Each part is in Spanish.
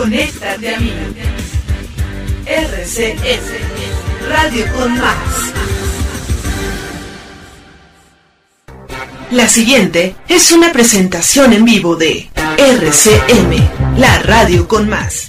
Conéctate a mí. RCS, Radio con Más. La siguiente es una presentación en vivo de RCM, la radio con más.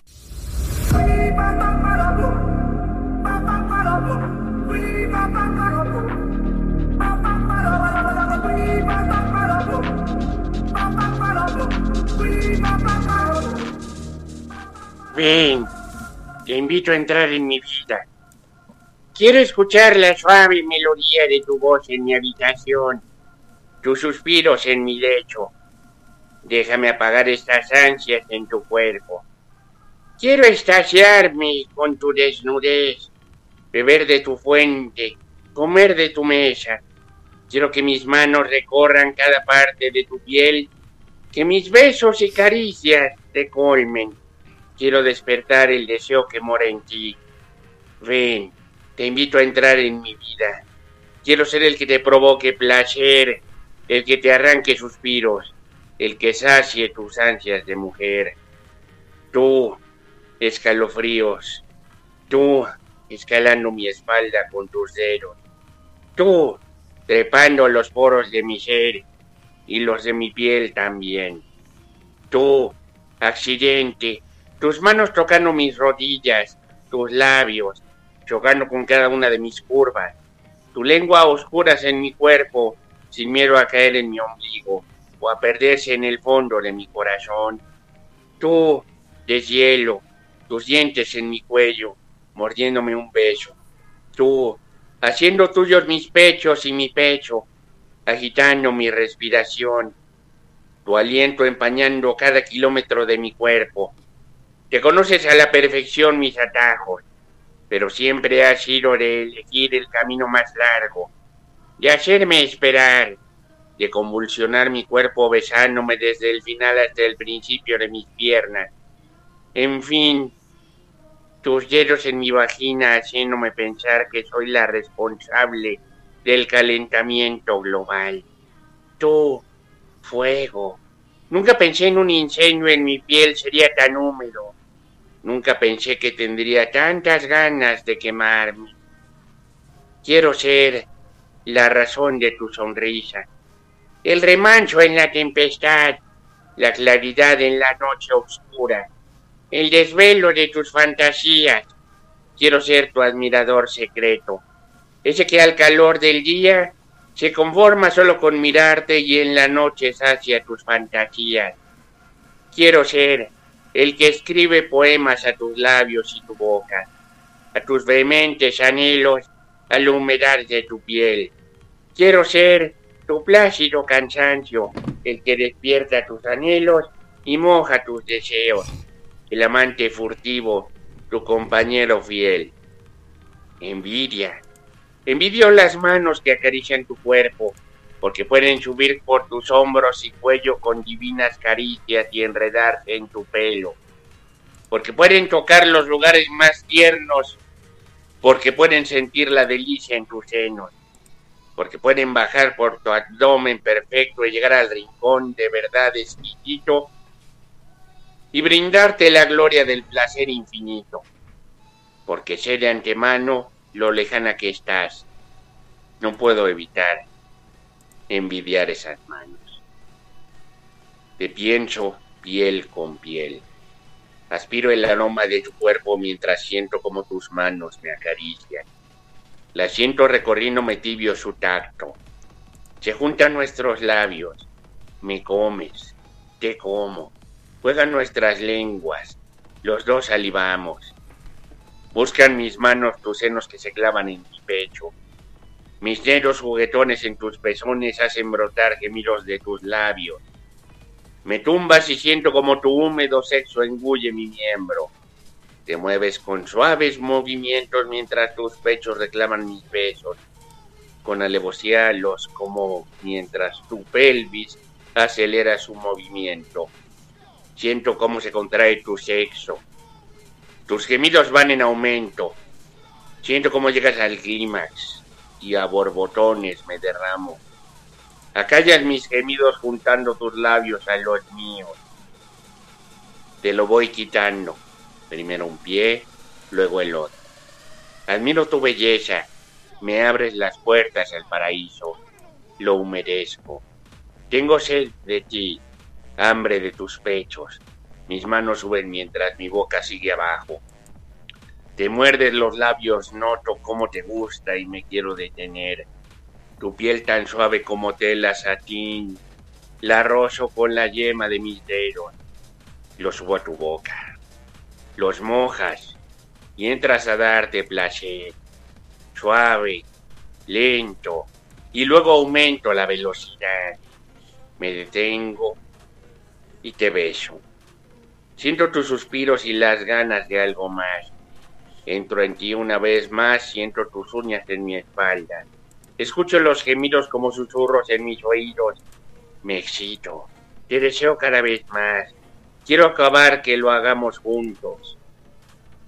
Ven, te invito a entrar en mi vida. Quiero escuchar la suave melodía de tu voz en mi habitación, tus suspiros en mi lecho. Déjame apagar estas ansias en tu cuerpo. Quiero estaciarme con tu desnudez, beber de tu fuente, comer de tu mesa. Quiero que mis manos recorran cada parte de tu piel, que mis besos y caricias te colmen. Quiero despertar el deseo que mora en ti. Ven, te invito a entrar en mi vida. Quiero ser el que te provoque placer, el que te arranque suspiros, el que sacie tus ansias de mujer. Tú, escalofríos, tú, escalando mi espalda con tus dedos. Tú, trepando los poros de mi ser y los de mi piel también. Tú, accidente, tus manos tocando mis rodillas, tus labios, chocando con cada una de mis curvas, tu lengua a oscuras en mi cuerpo, sin miedo a caer en mi ombligo o a perderse en el fondo de mi corazón. Tú, deshielo, tus dientes en mi cuello, mordiéndome un beso. Tú, haciendo tuyos mis pechos y mi pecho, agitando mi respiración, tu aliento empañando cada kilómetro de mi cuerpo, te conoces a la perfección mis atajos, pero siempre has sido de elegir el camino más largo, de hacerme esperar, de convulsionar mi cuerpo besándome desde el final hasta el principio de mis piernas. En fin, tus dedos en mi vagina haciéndome pensar que soy la responsable del calentamiento global. Tú, fuego. Nunca pensé en un incendio en mi piel sería tan húmedo. Nunca pensé que tendría tantas ganas de quemarme. Quiero ser la razón de tu sonrisa, el remanso en la tempestad, la claridad en la noche oscura, el desvelo de tus fantasías. Quiero ser tu admirador secreto, ese que al calor del día se conforma solo con mirarte y en la noche sacia tus fantasías. Quiero ser el que escribe poemas a tus labios y tu boca, a tus vehementes anhelos, a la humedad de tu piel. Quiero ser tu plácido cansancio, el que despierta tus anhelos y moja tus deseos, el amante furtivo, tu compañero fiel. Envidia. Envidio las manos que acarician tu cuerpo, porque pueden subir por tus hombros y cuello con divinas caricias y enredarse en tu pelo, porque pueden tocar los lugares más tiernos, porque pueden sentir la delicia en tus senos, porque pueden bajar por tu abdomen perfecto y llegar al rincón de verdad exquisito y brindarte la gloria del placer infinito, porque sé de antemano lo lejana que estás. No puedo evitar envidiar esas manos. Te pienso piel con piel. Aspiro el aroma de tu cuerpo mientras siento como tus manos me acarician. La siento recorriéndome tibio su tacto. Se juntan nuestros labios. Me comes. Te como. Juegan nuestras lenguas. Los dos salivamos. Buscan mis manos tus senos que se clavan en mi pecho. Mis dedos juguetones en tus pezones hacen brotar gemidos de tus labios. Me tumbas y siento como tu húmedo sexo engulle mi miembro. Te mueves con suaves movimientos mientras tus pechos reclaman mis besos. Con alevosía los como mientras tu pelvis acelera su movimiento. Siento cómo se contrae tu sexo. Tus gemidos van en aumento. Siento cómo llegas al clímax y a borbotones me derramo. Acallas mis gemidos juntando tus labios a los míos. Te lo voy quitando. Primero un pie, luego el otro. Admiro tu belleza. Me abres las puertas al paraíso. Lo humedezco. Tengo sed de ti, hambre de tus pechos. Mis manos suben mientras mi boca sigue abajo. Te muerdes los labios, noto cómo te gusta y me quiero detener. Tu piel tan suave como tela satín, la rozo con la yema de mis dedos lo subo a tu boca. Los mojas y entras a darte placer. Suave, lento, y luego aumento la velocidad. Me detengo y te beso. Siento tus suspiros y las ganas de algo más. Entro en ti una vez más, siento tus uñas en mi espalda. Escucho los gemidos como susurros en mis oídos. Me excito. Te deseo cada vez más. Quiero acabar que lo hagamos juntos.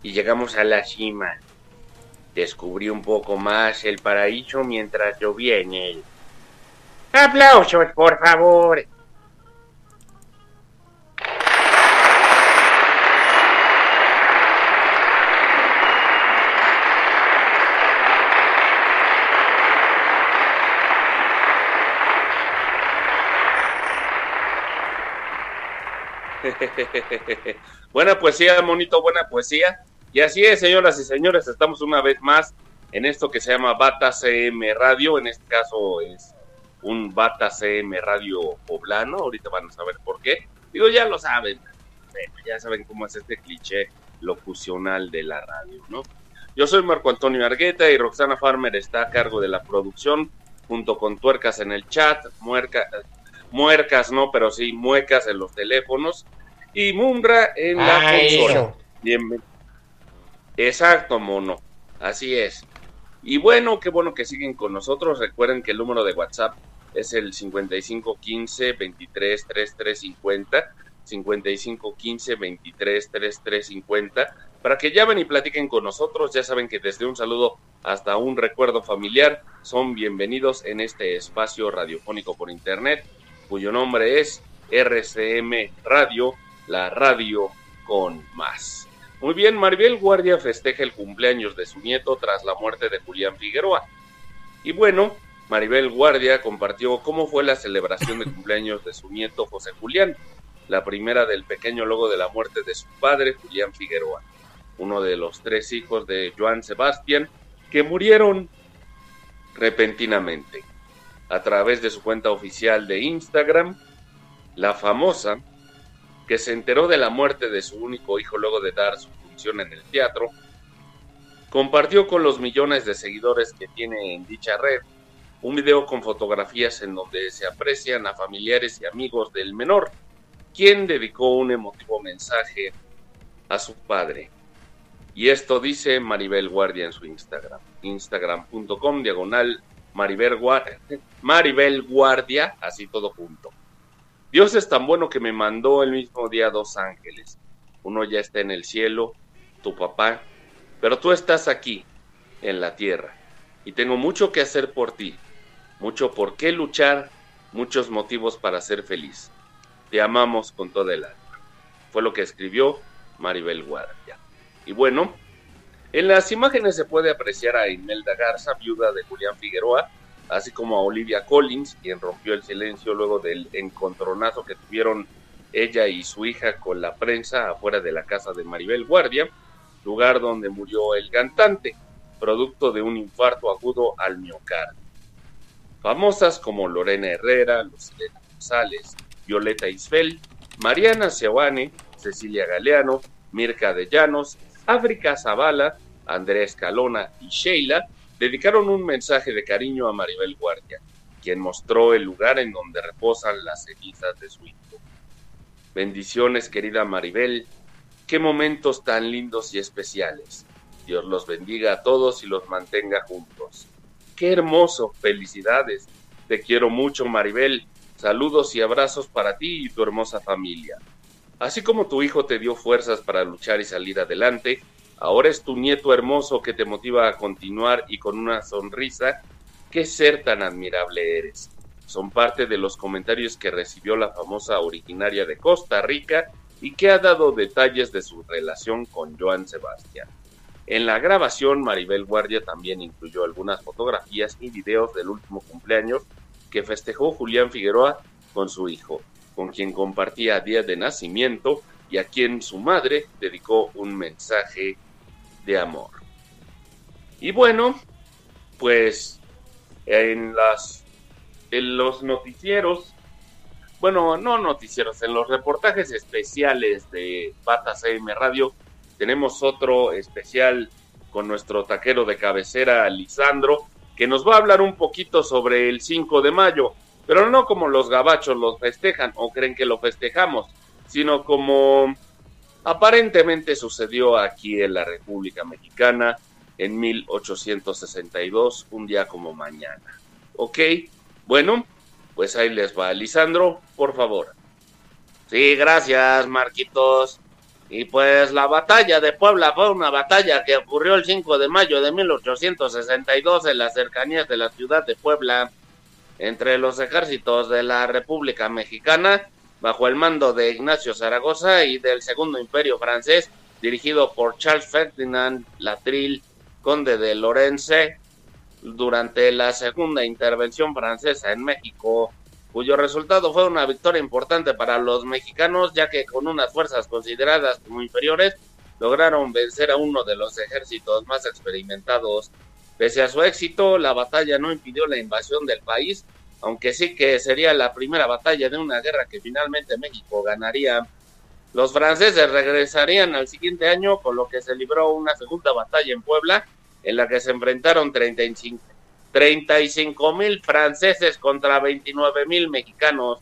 Y llegamos a la cima. Descubrí un poco más el paraíso mientras llovía en él. ¡Aplausos, por favor! buena poesía, monito, buena poesía. Y así es, señoras y señores, estamos una vez más en esto que se llama Bata CM Radio. En este caso es un Bata CM Radio poblano. Ahorita van a saber por qué. Digo, ya lo saben. ya saben cómo es este cliché locucional de la radio, ¿no? Yo soy Marco Antonio Argueta y Roxana Farmer está a cargo de la producción junto con Tuercas en el chat, Muerca, muercas no, pero sí muecas en los teléfonos y Mumbra en la consola. Exacto, mono. Así es. Y bueno, qué bueno que siguen con nosotros. Recuerden que el número de WhatsApp es el 5515 23 3350. 5515 23 3350 para que llamen y platiquen con nosotros. Ya saben que desde un saludo hasta un recuerdo familiar son bienvenidos en este espacio radiofónico por internet cuyo nombre es RCM Radio, la radio con más. Muy bien, Maribel Guardia festeja el cumpleaños de su nieto tras la muerte de Julián Figueroa. Y bueno, Maribel Guardia compartió cómo fue la celebración de cumpleaños de su nieto José Julián, la primera del pequeño logo de la muerte de su padre Julián Figueroa, uno de los tres hijos de Joan Sebastián que murieron repentinamente a través de su cuenta oficial de Instagram, la famosa, que se enteró de la muerte de su único hijo luego de dar su función en el teatro, compartió con los millones de seguidores que tiene en dicha red un video con fotografías en donde se aprecian a familiares y amigos del menor, quien dedicó un emotivo mensaje a su padre. Y esto dice Maribel Guardia en su Instagram, instagram.com diagonal Maribel Guardia, Maribel Guardia, así todo junto. Dios es tan bueno que me mandó el mismo día dos ángeles. Uno ya está en el cielo, tu papá, pero tú estás aquí, en la tierra, y tengo mucho que hacer por ti, mucho por qué luchar, muchos motivos para ser feliz. Te amamos con toda el alma. Fue lo que escribió Maribel Guardia. Y bueno, en las imágenes se puede apreciar a Imelda Garza, viuda de Julián Figueroa, así como a Olivia Collins, quien rompió el silencio luego del encontronazo que tuvieron ella y su hija con la prensa afuera de la casa de Maribel Guardia, lugar donde murió el cantante, producto de un infarto agudo al miocardio. Famosas como Lorena Herrera, Lucilena González, Violeta Isfel, Mariana Seoane, Cecilia Galeano, Mirka de Llanos, África Zavala, Andrés Calona y Sheila dedicaron un mensaje de cariño a Maribel Guardia, quien mostró el lugar en donde reposan las cenizas de su hijo. Bendiciones, querida Maribel, Qué momentos tan lindos y especiales. Dios los bendiga a todos y los mantenga juntos. Qué hermoso, felicidades. Te quiero mucho, Maribel. Saludos y abrazos para ti y tu hermosa familia. Así como tu hijo te dio fuerzas para luchar y salir adelante, ahora es tu nieto hermoso que te motiva a continuar y con una sonrisa, qué ser tan admirable eres. Son parte de los comentarios que recibió la famosa originaria de Costa Rica y que ha dado detalles de su relación con Joan Sebastián. En la grabación, Maribel Guardia también incluyó algunas fotografías y videos del último cumpleaños que festejó Julián Figueroa con su hijo, con quien compartía día de nacimiento y a quien su madre dedicó un mensaje de amor. Y bueno, pues en las en los noticieros, bueno, no noticieros, en los reportajes especiales de Bata CM Radio tenemos otro especial con nuestro taquero de cabecera, Lisandro, que nos va a hablar un poquito sobre el 5 de mayo, pero no como los gabachos los festejan o creen que lo festejamos, sino como aparentemente sucedió aquí en la República Mexicana en 1862, un día como mañana. ¿Ok? Bueno, pues ahí les va. Lisandro, por favor. Sí, gracias, Marquitos. Y pues la batalla de Puebla fue una batalla que ocurrió el 5 de mayo de 1862 en las cercanías de la ciudad de Puebla entre los ejércitos de la República Mexicana bajo el mando de Ignacio Zaragoza y del Segundo Imperio francés dirigido por Charles Ferdinand Latrille, conde de Lorence, durante la segunda intervención francesa en México cuyo resultado fue una victoria importante para los mexicanos, ya que con unas fuerzas consideradas como inferiores, lograron vencer a uno de los ejércitos más experimentados. Pese a su éxito, la batalla no impidió la invasión del país, aunque sí que sería la primera batalla de una guerra que finalmente México ganaría. Los franceses regresarían al siguiente año, con lo que se libró una segunda batalla en Puebla, en la que se enfrentaron 35 35 mil franceses contra 29 mil mexicanos,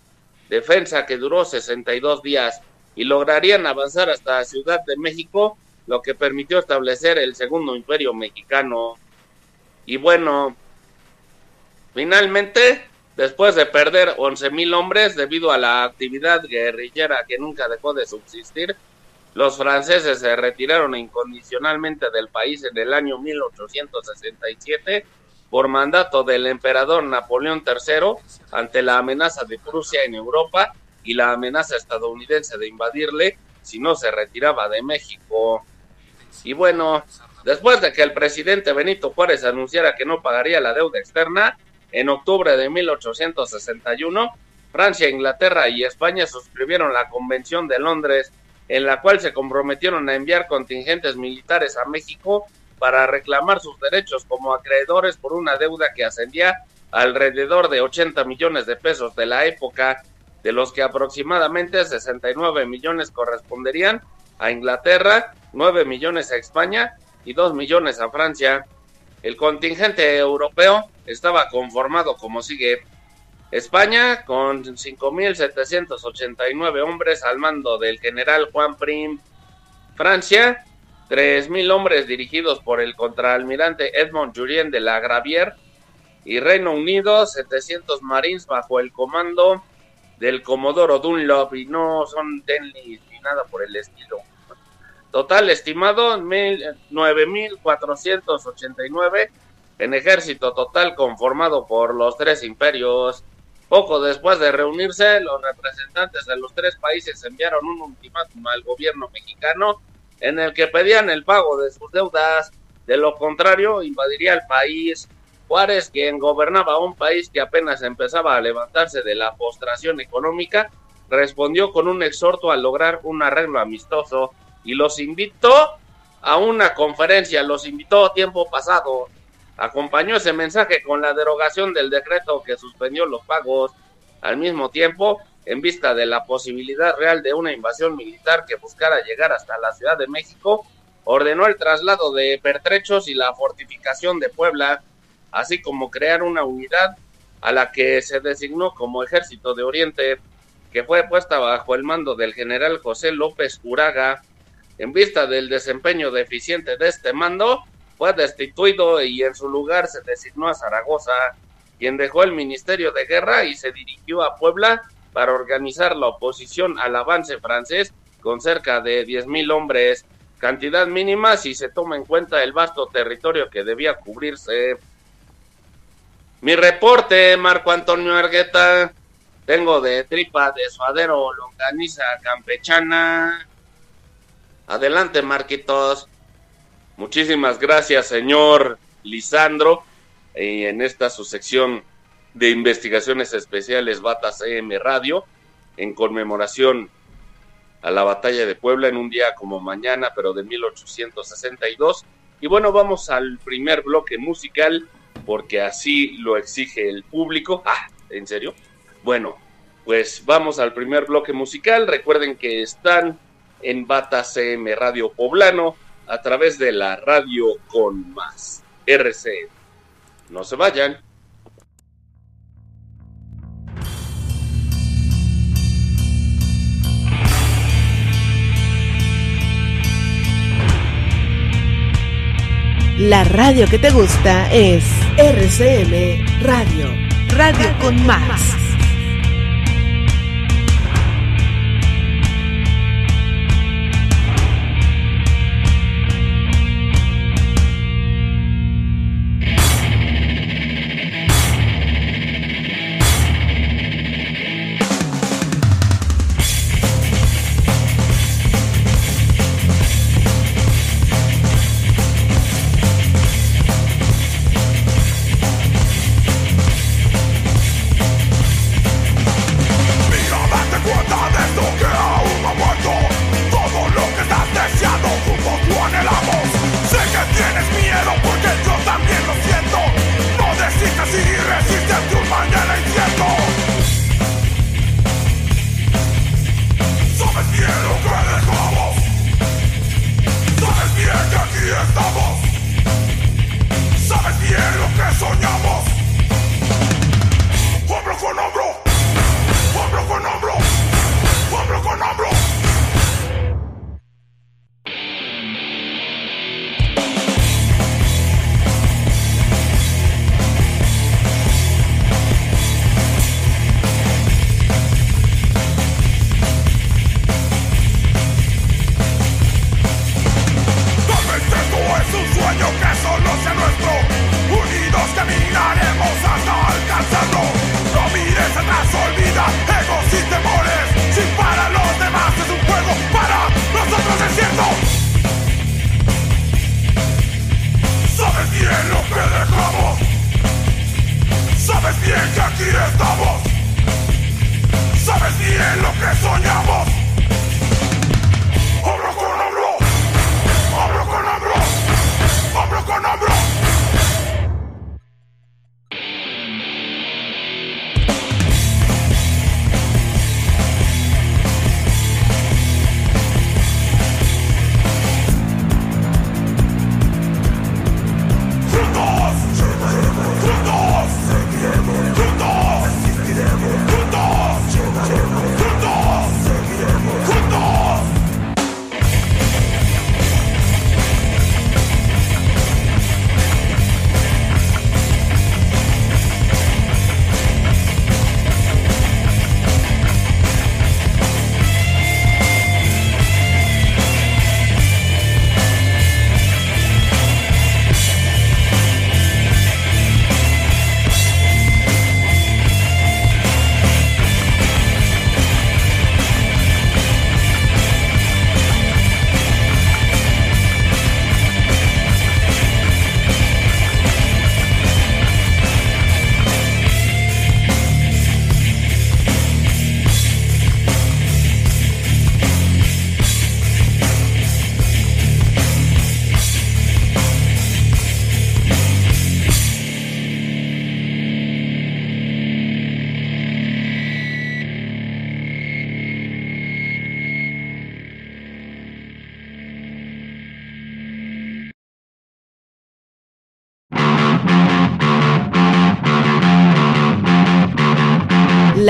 defensa que duró 62 días y lograrían avanzar hasta Ciudad de México, lo que permitió establecer el segundo imperio mexicano. Y bueno, finalmente, después de perder 11 mil hombres debido a la actividad guerrillera que nunca dejó de subsistir, los franceses se retiraron incondicionalmente del país en el año 1867 por mandato del emperador Napoleón III ante la amenaza de Prusia en Europa y la amenaza estadounidense de invadirle si no se retiraba de México. Y bueno, después de que el presidente Benito Juárez anunciara que no pagaría la deuda externa, en octubre de 1861, Francia, Inglaterra y España suscribieron la Convención de Londres, en la cual se comprometieron a enviar contingentes militares a México para reclamar sus derechos como acreedores por una deuda que ascendía alrededor de 80 millones de pesos de la época, de los que aproximadamente 69 millones corresponderían a Inglaterra, 9 millones a España y 2 millones a Francia. El contingente europeo estaba conformado como sigue. España con 5.789 hombres al mando del general Juan Prim. Francia 3.000 hombres dirigidos por el contraalmirante Edmond Jurien de la Gravier y Reino Unido 700 marines bajo el comando del Comodoro Dunlop y no son Denley ni nada por el estilo. Total estimado 9.489 en ejército total conformado por los tres imperios. Poco después de reunirse, los representantes de los tres países enviaron un ultimátum al gobierno mexicano en el que pedían el pago de sus deudas, de lo contrario invadiría el país. Juárez, quien gobernaba un país que apenas empezaba a levantarse de la postración económica, respondió con un exhorto a lograr un arreglo amistoso y los invitó a una conferencia, los invitó tiempo pasado. Acompañó ese mensaje con la derogación del decreto que suspendió los pagos. Al mismo tiempo, en vista de la posibilidad real de una invasión militar que buscara llegar hasta la Ciudad de México, ordenó el traslado de pertrechos y la fortificación de Puebla, así como crear una unidad a la que se designó como Ejército de Oriente, que fue puesta bajo el mando del general José López Uraga. En vista del desempeño deficiente de este mando, fue destituido y en su lugar se designó a Zaragoza, quien dejó el Ministerio de Guerra y se dirigió a Puebla para organizar la oposición al avance francés con cerca de 10.000 hombres, cantidad mínima si se toma en cuenta el vasto territorio que debía cubrirse. Mi reporte, Marco Antonio Argueta. Tengo de tripa de suadero longaniza campechana. Adelante, Marquitos. Muchísimas gracias, señor Lisandro. Y en esta su sección de investigaciones especiales Batas EM Radio, en conmemoración a la batalla de Puebla en un día como mañana, pero de 1862. Y bueno, vamos al primer bloque musical, porque así lo exige el público. Ah, ¿en serio? Bueno, pues vamos al primer bloque musical. Recuerden que están en Bata CM Radio Poblano a través de la radio con más RC. No se vayan. La radio que te gusta es RCM Radio, Radio con más.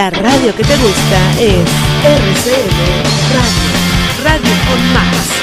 La radio que te gusta es RCN Radio, Radio con Más.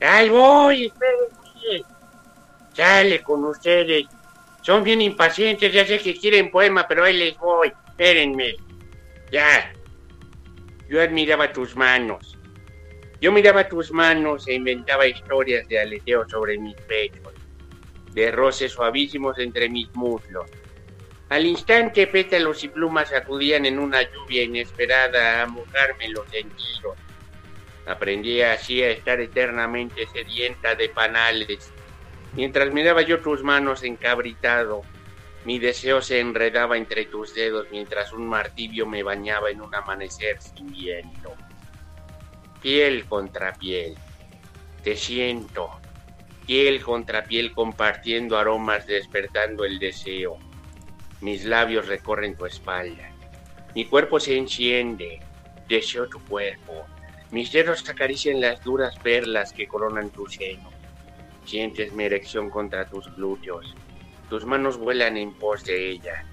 Ahí voy, espérenme. Sale con ustedes. Son bien impacientes, ya sé que quieren poema, pero ahí les voy. Espérenme. Ya. Yo admiraba tus manos. Yo miraba tus manos e inventaba historias de aleteo sobre mis pechos, de roces suavísimos entre mis muslos. Al instante pétalos y plumas acudían en una lluvia inesperada a mojarme los sentidos. Aprendí así a estar eternamente sedienta de panales. Mientras miraba yo tus manos encabritado, mi deseo se enredaba entre tus dedos mientras un martirio me bañaba en un amanecer sin viento. Piel contra piel, te siento, piel contra piel compartiendo aromas despertando el deseo. Mis labios recorren tu espalda, mi cuerpo se enciende, deseo tu cuerpo. Mis dedos acarician las duras perlas que coronan tu seno. Sientes mi erección contra tus glúteos. Tus manos vuelan en pos de ella.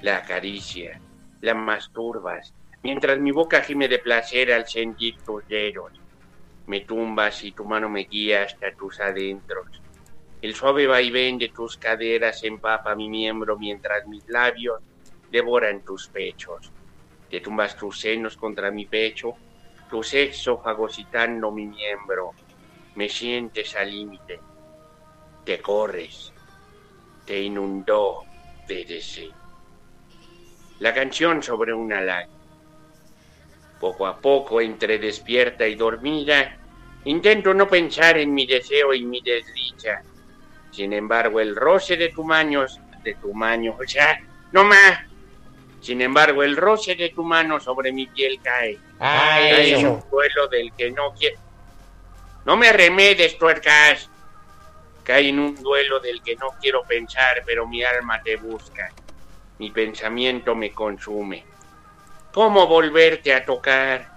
La acaricia, la masturbas, mientras mi boca gime de placer al sentir tus dedos. Me tumbas y tu mano me guía hasta tus adentros. El suave vaivén de tus caderas empapa mi miembro mientras mis labios devoran tus pechos. Te tumbas tus senos contra mi pecho tu sexo fagocitando mi miembro. Me sientes al límite. Te corres. Te inundó de deseo. La canción sobre una lágrima. Poco a poco, entre despierta y dormida, intento no pensar en mi deseo y mi desdicha. Sin embargo, el roce de tu manos, de tu mano, o sea, no más. Sin embargo, el roce de tu mano sobre mi piel cae. cae en un duelo del que no quiero. No me remedes, tuercas. Cae en un duelo del que no quiero pensar, pero mi alma te busca. Mi pensamiento me consume. ¿Cómo volverte a tocar?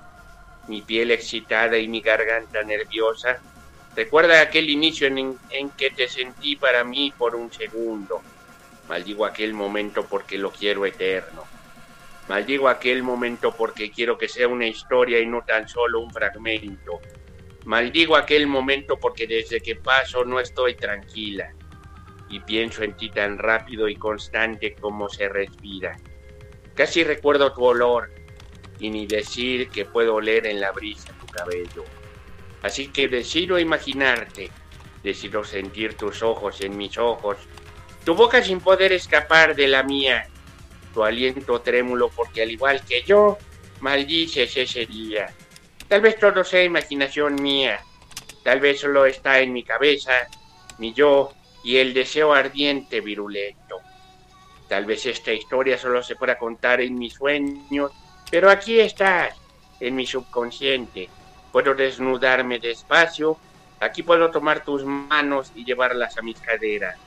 Mi piel excitada y mi garganta nerviosa. Recuerda aquel inicio en, en que te sentí para mí por un segundo. Maldigo aquel momento porque lo quiero eterno. Maldigo aquel momento porque quiero que sea una historia y no tan solo un fragmento. Maldigo aquel momento porque desde que paso no estoy tranquila y pienso en ti tan rápido y constante como se respira. Casi recuerdo tu olor y ni decir que puedo oler en la brisa tu cabello. Así que decido imaginarte, decido sentir tus ojos en mis ojos, tu boca sin poder escapar de la mía, tu aliento trémulo porque al igual que yo, maldices ese día. Tal vez todo sea imaginación mía, tal vez solo está en mi cabeza, mi yo y el deseo ardiente virulento. Tal vez esta historia solo se pueda contar en mis sueños, pero aquí estás, en mi subconsciente. Puedo desnudarme despacio, aquí puedo tomar tus manos y llevarlas a mis caderas.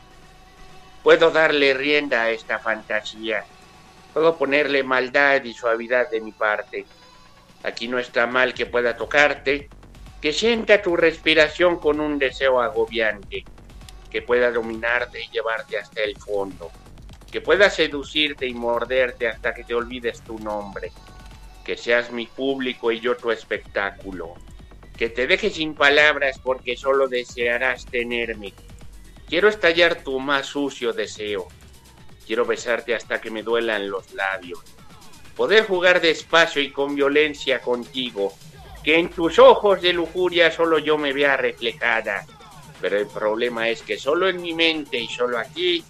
Puedo darle rienda a esta fantasía. Puedo ponerle maldad y suavidad de mi parte. Aquí no está mal que pueda tocarte, que sienta tu respiración con un deseo agobiante, que pueda dominarte y llevarte hasta el fondo, que pueda seducirte y morderte hasta que te olvides tu nombre, que seas mi público y yo tu espectáculo, que te dejes sin palabras porque solo desearás tenerme. Quiero estallar tu más sucio deseo. Quiero besarte hasta que me duelan los labios. Poder jugar despacio y con violencia contigo. Que en tus ojos de lujuria solo yo me vea reflejada. Pero el problema es que solo en mi mente y solo aquí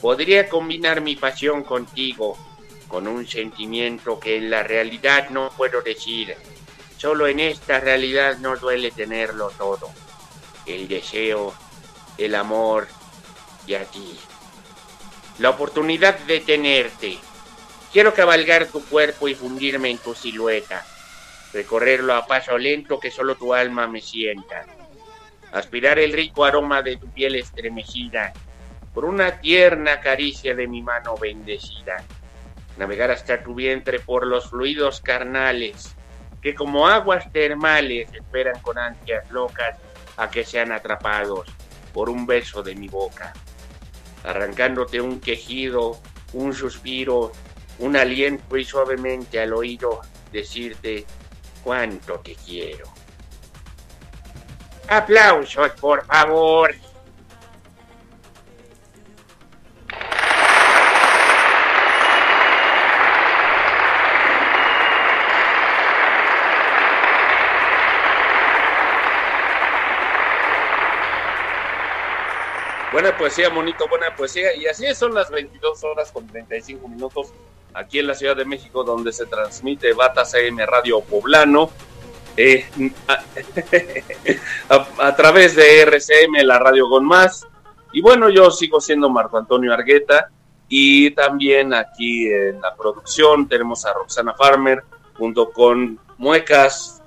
podría combinar mi pasión contigo con un sentimiento que en la realidad no puedo decir. Solo en esta realidad no duele tenerlo todo. El deseo, el amor y a ti. La oportunidad de tenerte. Quiero cabalgar tu cuerpo y fundirme en tu silueta. Recorrerlo a paso lento que solo tu alma me sienta. Aspirar el rico aroma de tu piel estremecida por una tierna caricia de mi mano bendecida. Navegar hasta tu vientre por los fluidos carnales que como aguas termales esperan con ansias locas a que sean atrapados por un beso de mi boca, arrancándote un quejido, un suspiro, un aliento y suavemente al oído decirte cuánto te quiero. Aplausos, por favor. Buena poesía, monito, buena poesía. Y así son las 22 horas con 35 minutos aquí en la Ciudad de México, donde se transmite Bata CM Radio Poblano. eh, a través de RCM, la radio con más. Y bueno, yo sigo siendo Marco Antonio Argueta. Y también aquí en la producción tenemos a Roxana Farmer junto con Muecas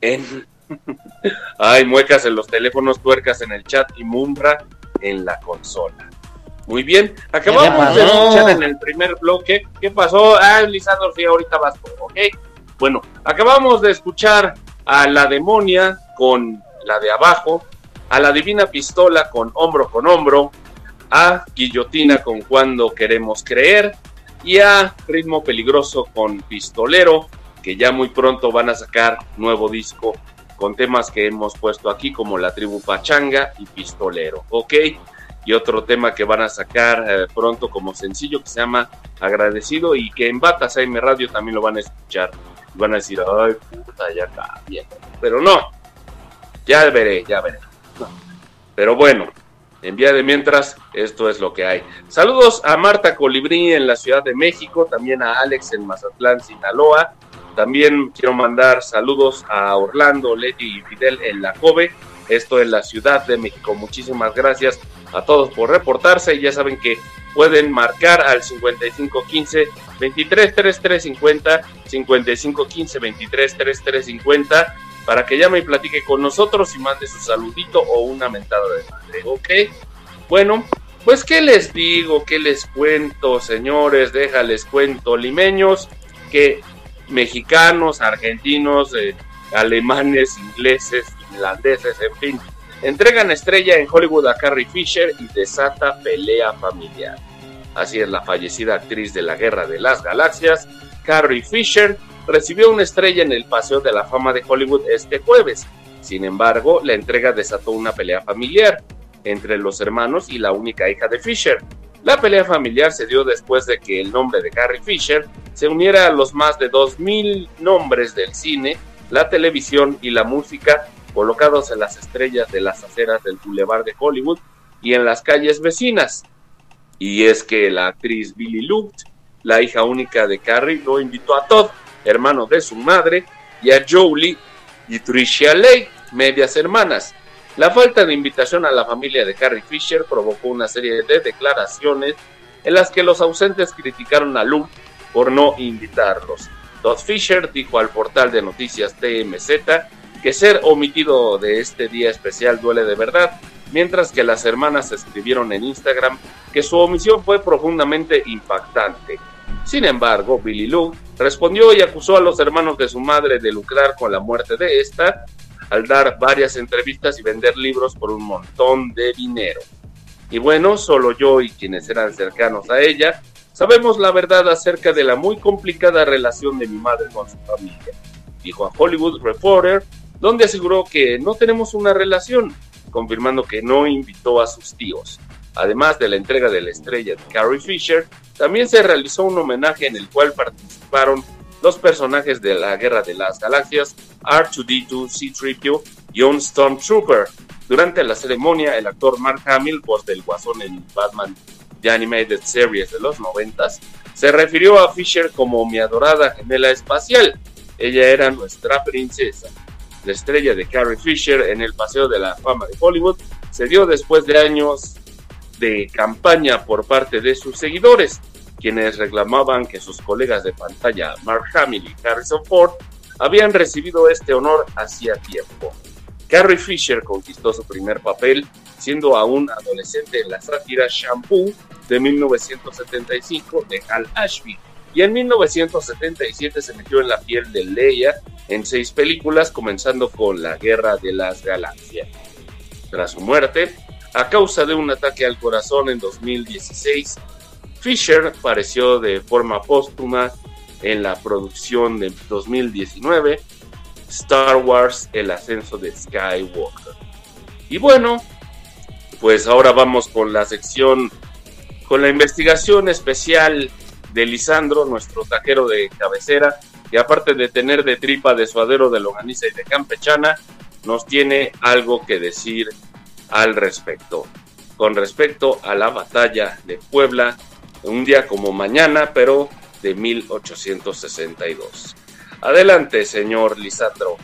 en Ay, muecas en los teléfonos, tuercas en el chat y Mumbra en la consola. Muy bien, acabamos de escuchar en el primer bloque. ¿Qué pasó? Ah, Lisandro, sí, ahorita vas ¿ok? Bueno, acabamos de escuchar a la demonia con la de abajo, a la divina pistola con hombro con hombro, a guillotina con cuando queremos creer y a ritmo peligroso con pistolero, que ya muy pronto van a sacar nuevo disco con temas que hemos puesto aquí como la tribu Pachanga y Pistolero, ¿ok? Y otro tema que van a sacar eh, pronto como sencillo que se llama Agradecido y que en Batas AM Radio también lo van a escuchar. Van a decir, ay, puta, ya cambia. Pero no, ya veré, ya veré. Pero bueno, en vía de mientras, esto es lo que hay. Saludos a Marta Colibrí en la Ciudad de México, también a Alex en Mazatlán, Sinaloa. También quiero mandar saludos a Orlando, Leti y Fidel en la COBE, esto en la Ciudad de México. Muchísimas gracias a todos por reportarse ya saben que pueden marcar al 5515 233350 5515 233350 para que llame y platique con nosotros y mande su saludito o una mentada de madre, ¿ok? Bueno, pues qué les digo, qué les cuento, señores, déjales cuento, limeños, que mexicanos, argentinos, eh, alemanes, ingleses, finlandeses, en fin, entregan estrella en Hollywood a Carrie Fisher y desata pelea familiar. Así es, la fallecida actriz de la Guerra de las Galaxias, Carrie Fisher, recibió una estrella en el Paseo de la Fama de Hollywood este jueves. Sin embargo, la entrega desató una pelea familiar entre los hermanos y la única hija de Fisher. La pelea familiar se dio después de que el nombre de Carrie Fisher se uniera a los más de 2.000 nombres del cine, la televisión y la música colocados en las estrellas de las aceras del Boulevard de Hollywood y en las calles vecinas. Y es que la actriz Billy Luft, la hija única de Carrie, lo invitó a Todd, hermano de su madre, y a Jolie y Tricia Lake, medias hermanas. La falta de invitación a la familia de Carrie Fisher provocó una serie de declaraciones en las que los ausentes criticaron a Luke por no invitarlos. Todd Fisher dijo al portal de noticias TMZ que ser omitido de este día especial duele de verdad, mientras que las hermanas escribieron en Instagram que su omisión fue profundamente impactante. Sin embargo, Billy Lou respondió y acusó a los hermanos de su madre de lucrar con la muerte de esta al dar varias entrevistas y vender libros por un montón de dinero. Y bueno, solo yo y quienes eran cercanos a ella sabemos la verdad acerca de la muy complicada relación de mi madre con su familia, dijo a Hollywood Reporter, donde aseguró que no tenemos una relación, confirmando que no invitó a sus tíos. Además de la entrega de la estrella de Carrie Fisher, también se realizó un homenaje en el cual participaron los personajes de la Guerra de las Galaxias, R2D2, C-3PO y un Stormtrooper. Durante la ceremonia, el actor Mark Hamill, voz del Guasón en Batman The Animated Series de los 90, se refirió a Fisher como mi adorada gemela espacial. Ella era nuestra princesa. La estrella de Carrie Fisher en el Paseo de la Fama de Hollywood se dio después de años de campaña por parte de sus seguidores, quienes reclamaban que sus colegas de pantalla Mark Hamill y Harrison Ford habían recibido este honor hacía tiempo. Carrie Fisher conquistó su primer papel siendo aún adolescente en la sátira Shampoo de 1975 de Hal Ashby y en 1977 se metió en la piel de Leia en seis películas comenzando con La Guerra de las Galaxias. Tras su muerte, a causa de un ataque al corazón en 2016, Fisher apareció de forma póstuma en la producción de 2019 Star Wars El ascenso de Skywalker. Y bueno, pues ahora vamos con la sección, con la investigación especial de Lisandro, nuestro taquero de cabecera, que aparte de tener de tripa de suadero de longaniza y de campechana, nos tiene algo que decir al respecto. Con respecto a la batalla de Puebla, un día como mañana, pero de 1862. Adelante, señor Lisandro.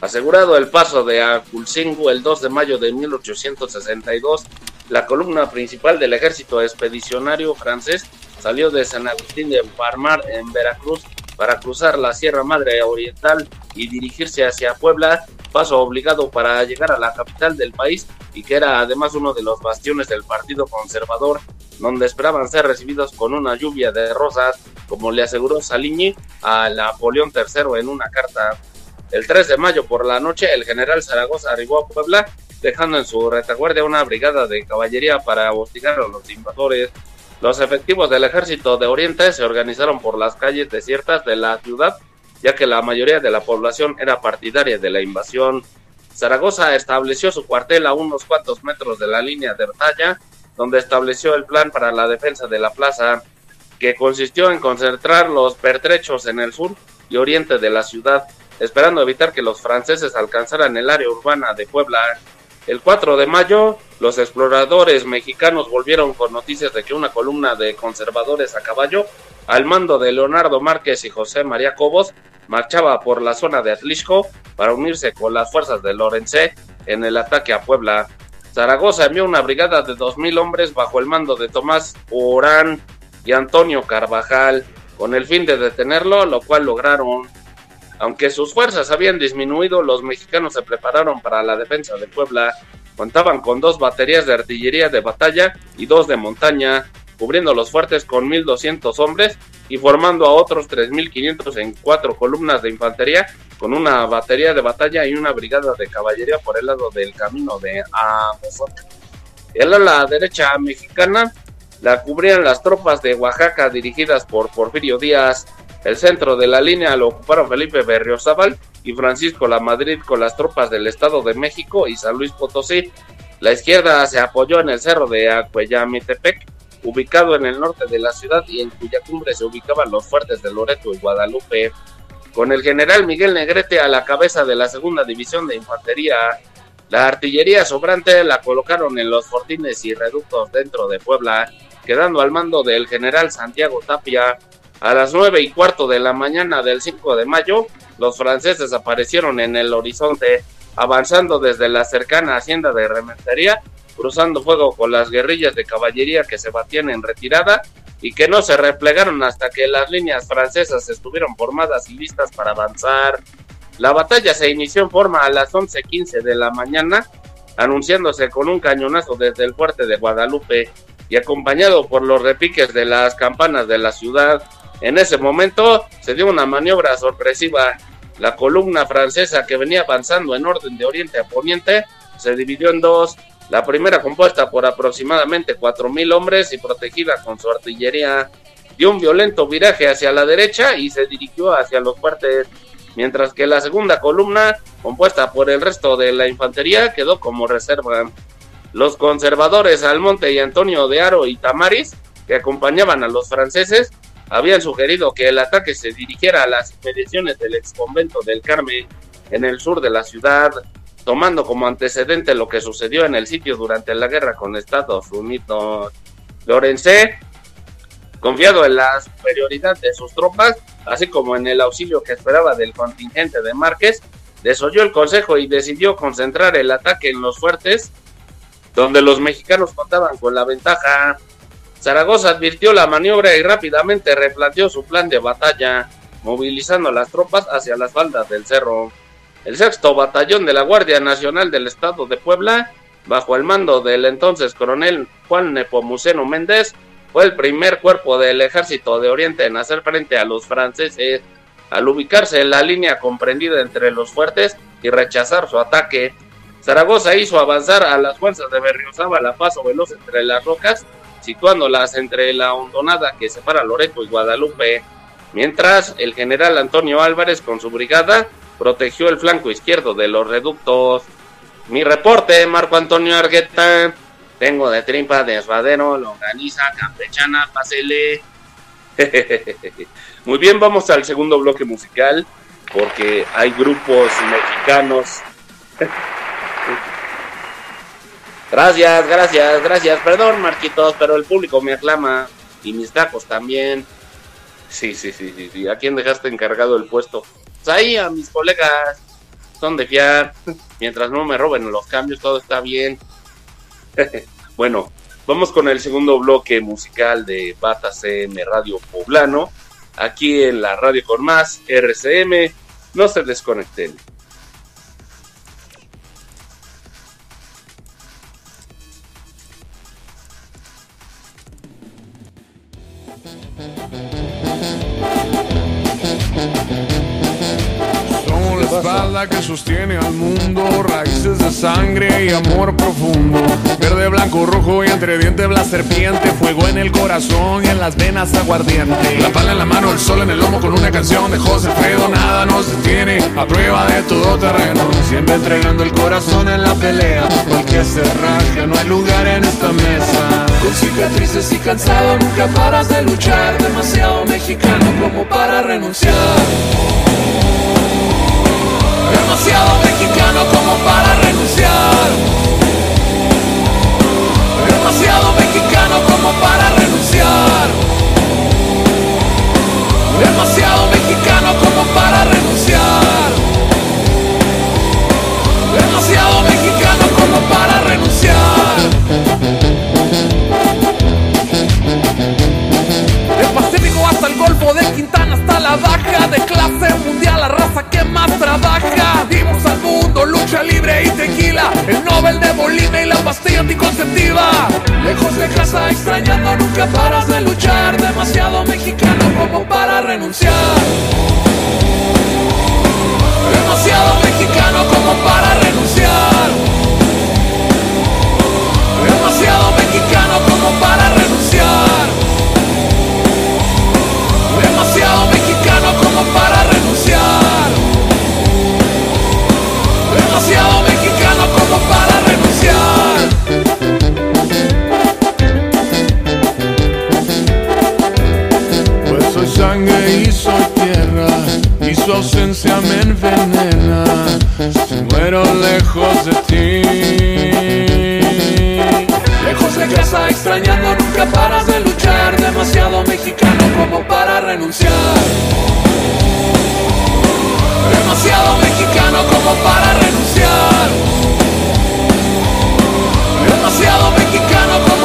Asegurado el paso de Aculcingo el 2 de mayo de 1862, la columna principal del ejército expedicionario francés salió de San Agustín de Parmar en Veracruz para cruzar la Sierra Madre Oriental y dirigirse hacia Puebla, paso obligado para llegar a la capital del país y que era además uno de los bastiones del Partido Conservador, donde esperaban ser recibidos con una lluvia de rosas, como le aseguró Saliñi a Napoleón III en una carta. El 3 de mayo por la noche, el general Zaragoza arribó a Puebla, dejando en su retaguardia una brigada de caballería para hostigar a los invasores. Los efectivos del ejército de Oriente se organizaron por las calles desiertas de la ciudad, ya que la mayoría de la población era partidaria de la invasión. Zaragoza estableció su cuartel a unos cuantos metros de la línea de batalla, donde estableció el plan para la defensa de la plaza, que consistió en concentrar los pertrechos en el sur y oriente de la ciudad, esperando evitar que los franceses alcanzaran el área urbana de Puebla. El 4 de mayo, los exploradores mexicanos volvieron con noticias de que una columna de conservadores a caballo, al mando de Leonardo Márquez y José María Cobos, marchaba por la zona de Atlixco para unirse con las fuerzas de Lorenzé en el ataque a Puebla. Zaragoza envió una brigada de 2.000 hombres bajo el mando de Tomás Orán y Antonio Carvajal, con el fin de detenerlo, lo cual lograron. Aunque sus fuerzas habían disminuido, los mexicanos se prepararon para la defensa de Puebla. Contaban con dos baterías de artillería de batalla y dos de montaña, cubriendo los fuertes con 1.200 hombres y formando a otros 3.500 en cuatro columnas de infantería, con una batería de batalla y una brigada de caballería por el lado del camino de Amozote. El ala derecha mexicana la cubrían las tropas de Oaxaca dirigidas por Porfirio Díaz. El centro de la línea lo ocuparon Felipe Berriozábal y Francisco La Madrid con las tropas del Estado de México y San Luis Potosí. La izquierda se apoyó en el cerro de Acuellamitepec, ubicado en el norte de la ciudad y en cuya cumbre se ubicaban los fuertes de Loreto y Guadalupe. Con el general Miguel Negrete a la cabeza de la segunda división de infantería, la artillería sobrante la colocaron en los fortines y reductos dentro de Puebla, quedando al mando del general Santiago Tapia. A las nueve y cuarto de la mañana del 5 de mayo, los franceses aparecieron en el horizonte, avanzando desde la cercana hacienda de Rementería, cruzando fuego con las guerrillas de caballería que se batían en retirada y que no se replegaron hasta que las líneas francesas estuvieron formadas y listas para avanzar. La batalla se inició en forma a las 11:15 de la mañana, anunciándose con un cañonazo desde el fuerte de Guadalupe y acompañado por los repiques de las campanas de la ciudad. En ese momento se dio una maniobra sorpresiva. La columna francesa que venía avanzando en orden de oriente a poniente se dividió en dos. La primera compuesta por aproximadamente 4.000 hombres y protegida con su artillería, dio un violento viraje hacia la derecha y se dirigió hacia los fuertes, mientras que la segunda columna, compuesta por el resto de la infantería, quedó como reserva. Los conservadores Almonte y Antonio de Aro y Tamaris, que acompañaban a los franceses, habían sugerido que el ataque se dirigiera a las expediciones del exconvento del Carmen en el sur de la ciudad, tomando como antecedente lo que sucedió en el sitio durante la guerra con Estados Unidos. Lorencé, confiado en la superioridad de sus tropas, así como en el auxilio que esperaba del contingente de Márquez, desoyó el consejo y decidió concentrar el ataque en los fuertes, donde los mexicanos contaban con la ventaja. Zaragoza advirtió la maniobra y rápidamente replanteó su plan de batalla, movilizando las tropas hacia las faldas del cerro. El sexto batallón de la Guardia Nacional del Estado de Puebla, bajo el mando del entonces coronel Juan Nepomuceno Méndez, fue el primer cuerpo del ejército de Oriente en hacer frente a los franceses, al ubicarse en la línea comprendida entre los fuertes y rechazar su ataque. Zaragoza hizo avanzar a las fuerzas de Berriozábal a paso veloz entre las rocas, situándolas entre la hondonada que separa Loreto y Guadalupe, mientras el general Antonio Álvarez con su brigada protegió el flanco izquierdo de los reductos. Mi reporte, Marco Antonio Argueta. Tengo de trimpa de espadero, longaniza, campechana, pásele. Muy bien, vamos al segundo bloque musical porque hay grupos mexicanos. Gracias, gracias, gracias. Perdón, Marquitos, pero el público me aclama y mis tacos también. Sí, sí, sí, sí, sí. ¿A quién dejaste encargado el puesto? Pues ahí a mis colegas. Son de fiar. Mientras no me roben los cambios, todo está bien. bueno, vamos con el segundo bloque musical de Bata CM Radio Poblano. Aquí en la radio con más RCM. No se desconecten. La que sostiene al mundo, raíces de sangre y amor profundo. Verde, blanco, rojo y entre dientes la serpiente, fuego en el corazón y en las venas aguardiente. La pala en la mano, el sol en el lomo con una canción de José Alfredo, nada nos detiene a prueba de todo terreno. Siempre entregando el corazón en la pelea, porque se raje, no hay lugar en esta mesa. Con cicatrices y cansado nunca paras de luchar Demasiado mexicano como para renunciar Demasiado mexicano como para renunciar. Demasiado mexicano como para renunciar. Demasiado mexicano como para renunciar. Demasiado mexicano como para renunciar. Del Pacífico hasta el Golfo, de Quintana hasta la Baja De clase mundial, la raza que más trabaja Dimos al mundo lucha libre y tequila El Nobel de Bolivia y la pastilla anticonceptiva. Lejos de casa, extrañando, nunca paras de luchar Demasiado mexicano como para renunciar. Demasiado mexicano como para renunciar. Demasiado mexicano como para renunciar. Demasiado mexicano como para sangre soy tierra y su ausencia me envenena si muero lejos de ti. Lejos de casa extrañando nunca paras de luchar, demasiado mexicano como para renunciar. Demasiado mexicano como para renunciar. Demasiado mexicano como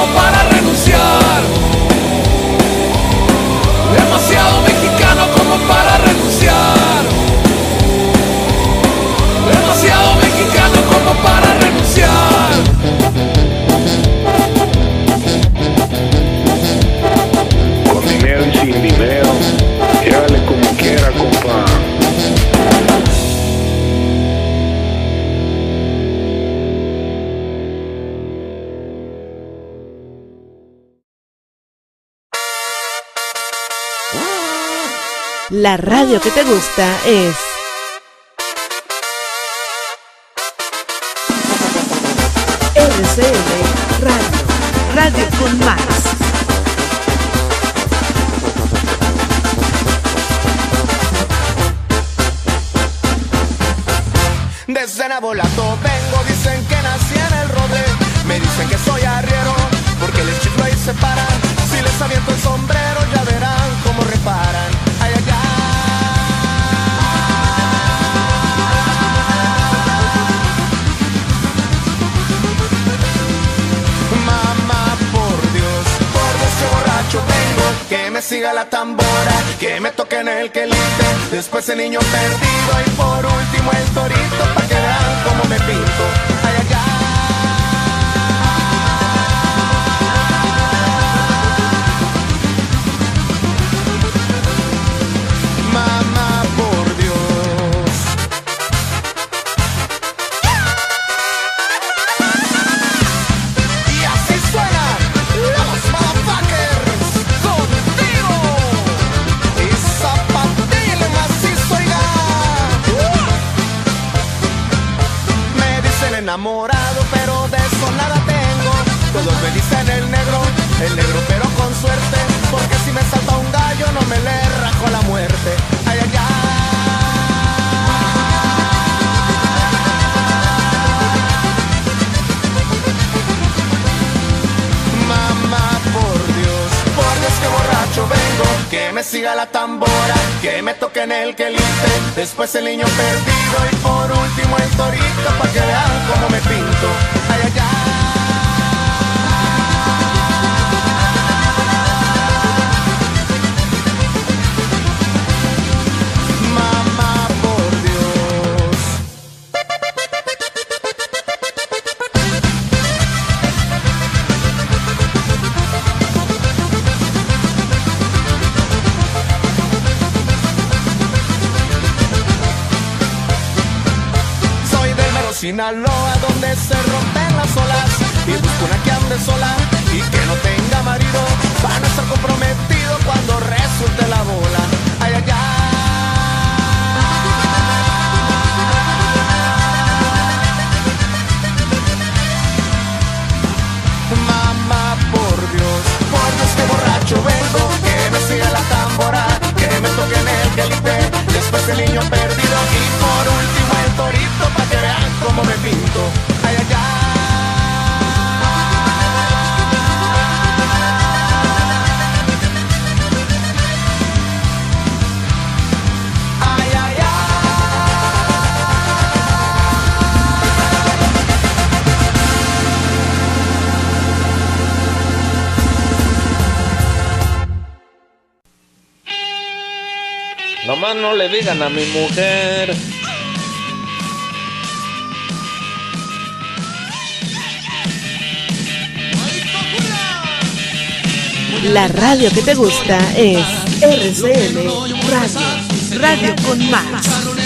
La radio que te gusta es RCM Radio, Radio con más. Desde Nabolato vengo, dicen Que la tambora, que me toquen el quelite. Después el niño perdido y por último el torito. Pa' que vean cómo me pinto. Que en el quelite, después el niño perdido y por último el torito, pa' que vean cómo me pinto. Ay, ay. Del mero Sinaloa le digan a mi mujer. La radio que te gusta es RCM Radio, Radio con Más.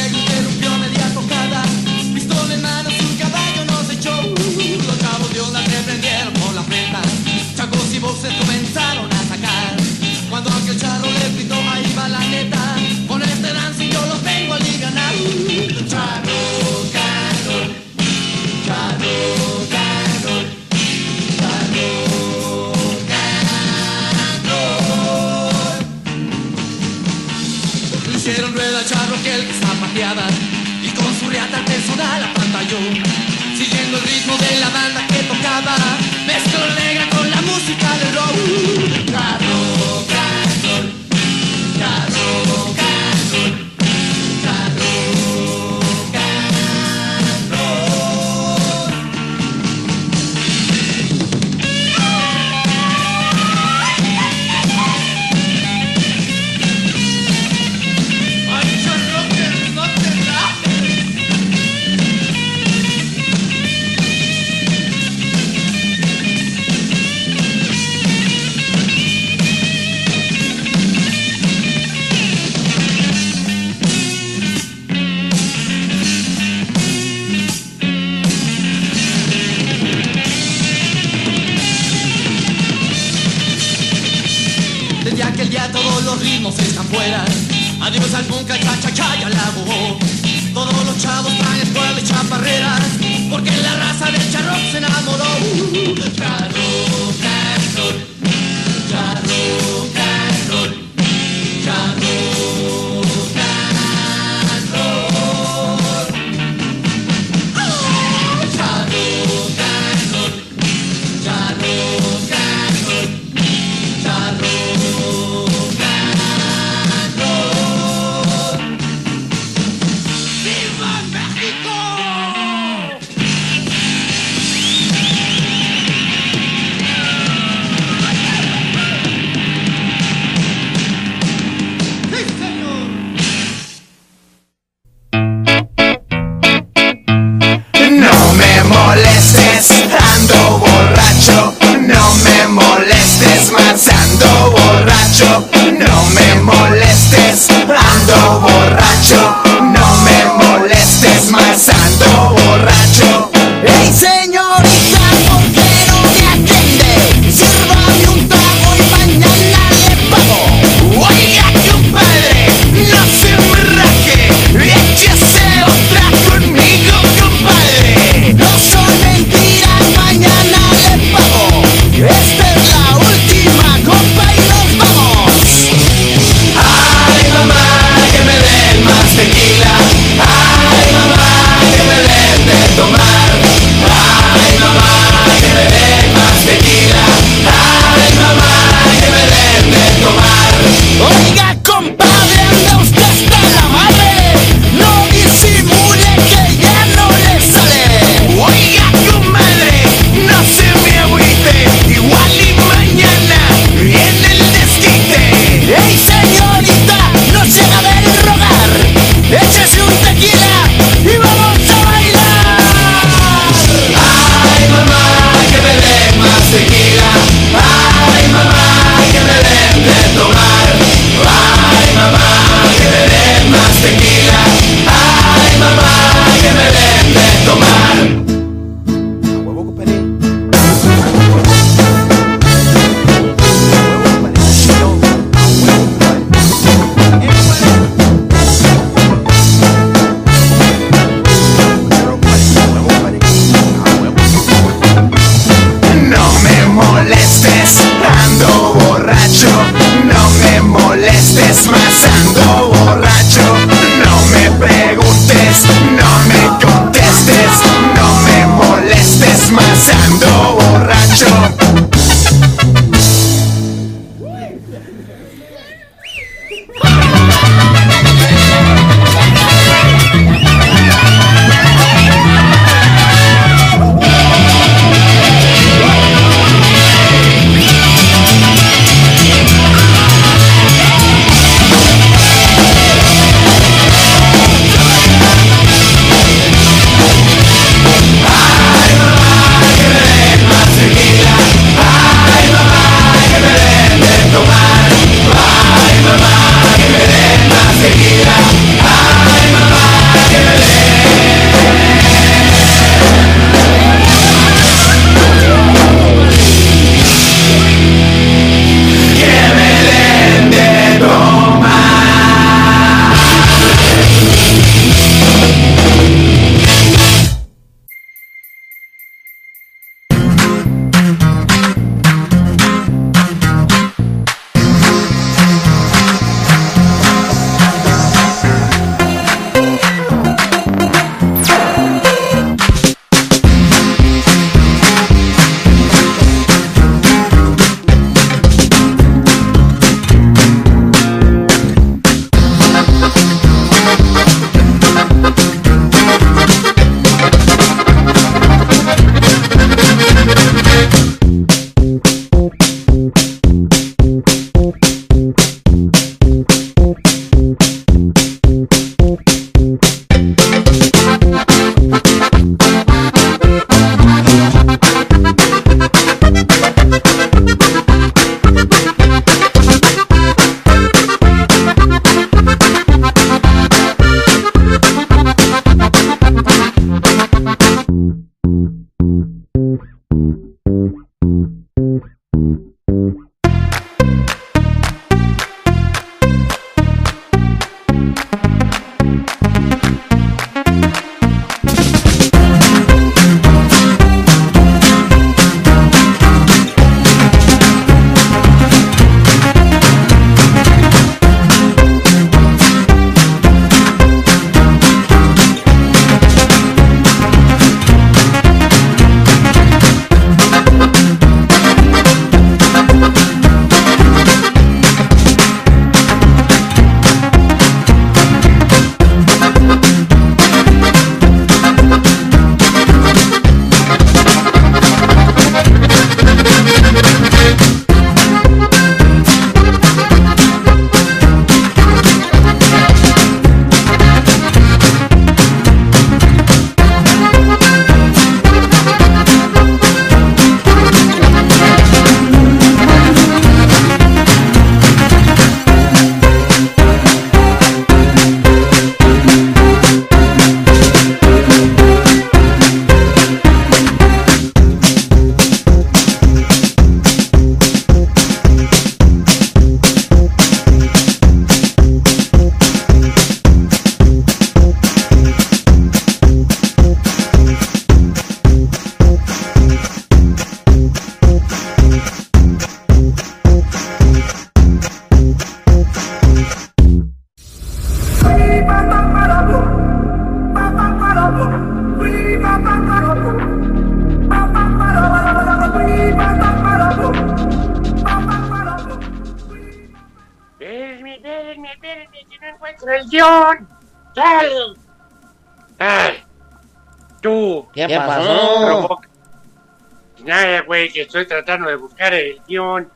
Nada, güey, que estoy tratando de buscar el guion.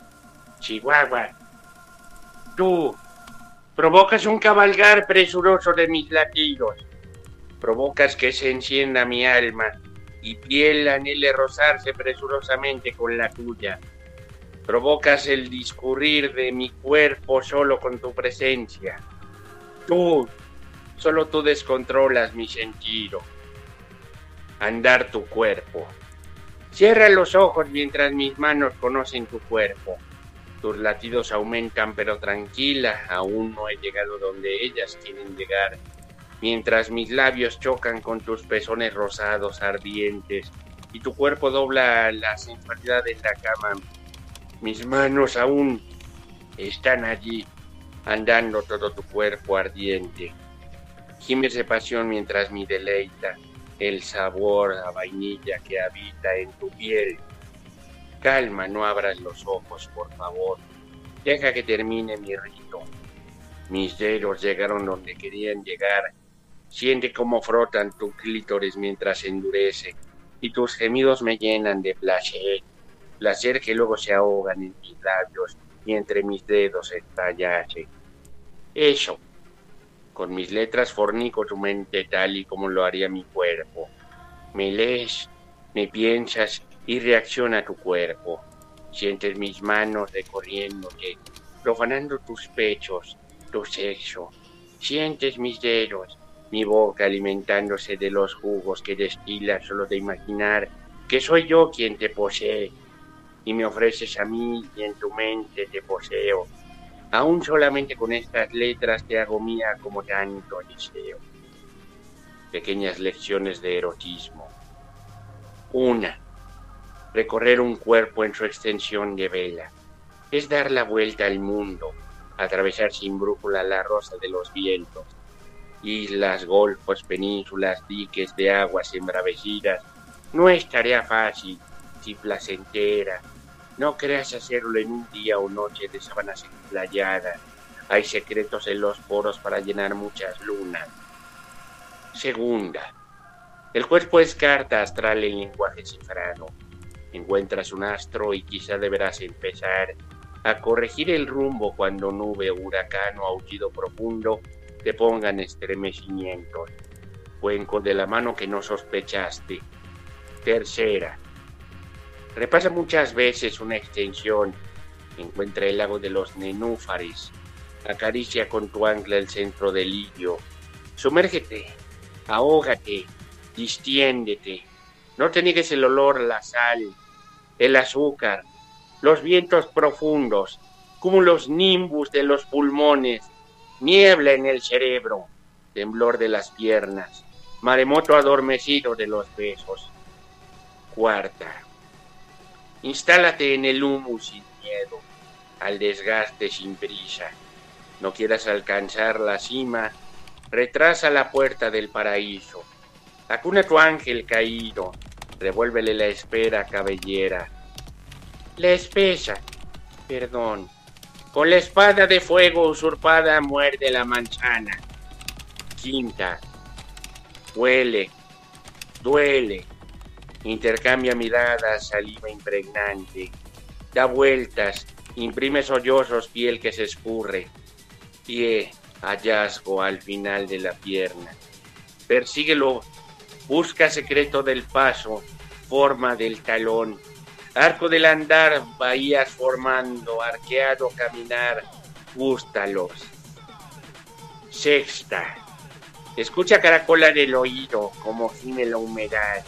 Chihuahua. Tú, provocas un cabalgar presuroso de mis latidos. Provocas que se encienda mi alma y piel anhele rozarse presurosamente con la tuya. Provocas el discurrir de mi cuerpo solo con tu presencia. Tú, solo tú descontrolas mi sentido. Andar tu cuerpo. Cierra los ojos mientras mis manos conocen tu cuerpo. Tus latidos aumentan pero tranquila, aún no he llegado donde ellas quieren llegar. Mientras mis labios chocan con tus pezones rosados ardientes y tu cuerpo dobla la sensualidad de la cama, mis manos aún están allí, andando todo tu cuerpo ardiente. Gimes de pasión mientras me deleita el sabor a vainilla que habita en tu piel. Calma, no abras los ojos, por favor. Deja que termine mi rito. Mis dedos llegaron donde querían llegar. Siente cómo frotan tu clítoris mientras endurece y tus gemidos me llenan de placer. Placer que luego se ahogan en mis labios y entre mis dedos estallase. Eso. Con mis letras fornico tu mente tal y como lo haría mi cuerpo. Me lees, me piensas y reacciona tu cuerpo. Sientes mis manos recorriéndote, profanando tus pechos, tu sexo. Sientes mis dedos, mi boca alimentándose de los jugos que destilas solo de imaginar que soy yo quien te posee. Y me ofreces a mí y en tu mente te poseo. Aún solamente con estas letras te hago mía como tanto. Pequeñas lecciones de erotismo. Una. Recorrer un cuerpo en su extensión de vela. Es dar la vuelta al mundo, atravesar sin brújula la rosa de los vientos. Islas, golfos, penínsulas, diques de aguas embravecidas. No es tarea fácil, si placentera. No creas hacerlo en un día o noche de sábanas explayadas. Hay secretos en los poros para llenar muchas lunas. Segunda. El cuerpo es carta astral en lenguaje cifrado. Encuentras un astro y quizá deberás empezar a corregir el rumbo cuando nube, huracán o aullido profundo te pongan estremecimientos. Cuenco de la mano que no sospechaste. Tercera. Repasa muchas veces una extensión. Encuentra el lago de los nenúfares. Acaricia con tu ancla el centro del lirio. Sumérgete, ahógate, distiéndete. No te niegues el olor, la sal, el azúcar, los vientos profundos, cúmulos nimbus de los pulmones, niebla en el cerebro, temblor de las piernas, maremoto adormecido de los besos. Cuarta. Instálate en el humo sin miedo, al desgaste sin prisa. No quieras alcanzar la cima, retrasa la puerta del paraíso. Acuna tu ángel caído, revuélvele la espera cabellera. La espesa, perdón, con la espada de fuego usurpada muerde la manzana. Quinta, huele, duele, intercambia miradas, saliva impregnante, da vueltas, imprime sollozos, piel que se escurre, pie, hallazgo al final de la pierna. Persíguelo, busca secreto del paso, forma del talón, arco del andar, bahías formando, arqueado caminar, gústalos. Sexta, escucha caracolar el oído como gime la humedad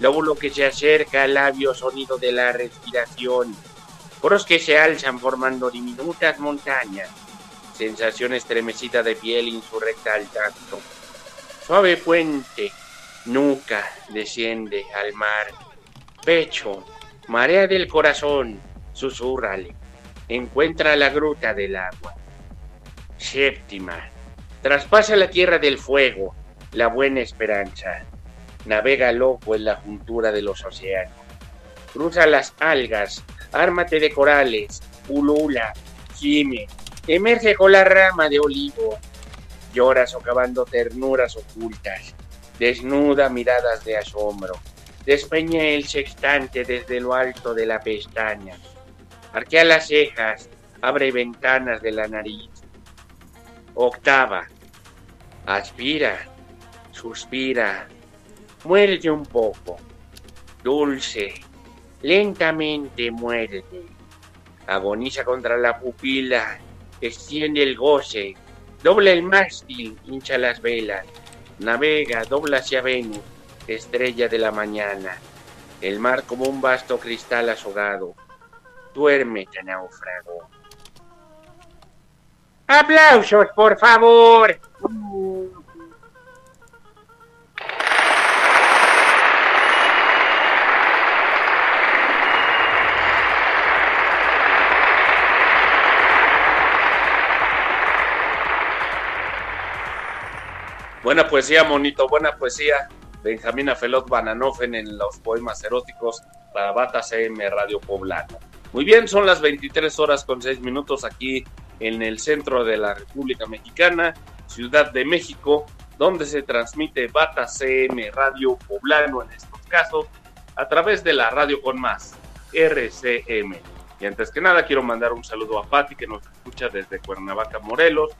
lóbulo que se acerca al labio sonido de la respiración, poros que se alzan formando diminutas montañas, sensación estremecida de piel insurrecta al tacto, suave puente, nuca desciende al mar, pecho, marea del corazón, susurrale, encuentra la gruta del agua. Séptima, traspasa la tierra del fuego, la buena esperanza navega loco en la juntura de los océanos. Cruza las algas, ármate de corales, ulula, gime, Emerge con la rama de olivo. Llora socavando ternuras ocultas. Desnuda miradas de asombro. Despeña el sextante desde lo alto de la pestaña. Arquea las cejas. Abre ventanas de la nariz. Octava. Aspira. Suspira. Muerde un poco. Dulce. Lentamente muerde. Agoniza contra la pupila. Extiende el goce. Dobla el mástil. Hincha las velas. Navega. Dobla hacia Venus. Estrella de la mañana. El mar como un vasto cristal azogado. Duérmete, náufrago. ¡Aplausos, por favor! Buena poesía, monito, buena poesía. Benjamín Afelot Bananofen en los poemas eróticos para Bata CM Radio Poblano. Muy bien, son las 23 horas con 6 minutos aquí en el centro de la República Mexicana, Ciudad de México, donde se transmite Bata CM Radio Poblano en estos casos, a través de la radio con más, RCM. Y antes que nada, quiero mandar un saludo a Patti, que nos escucha desde Cuernavaca, Morelos,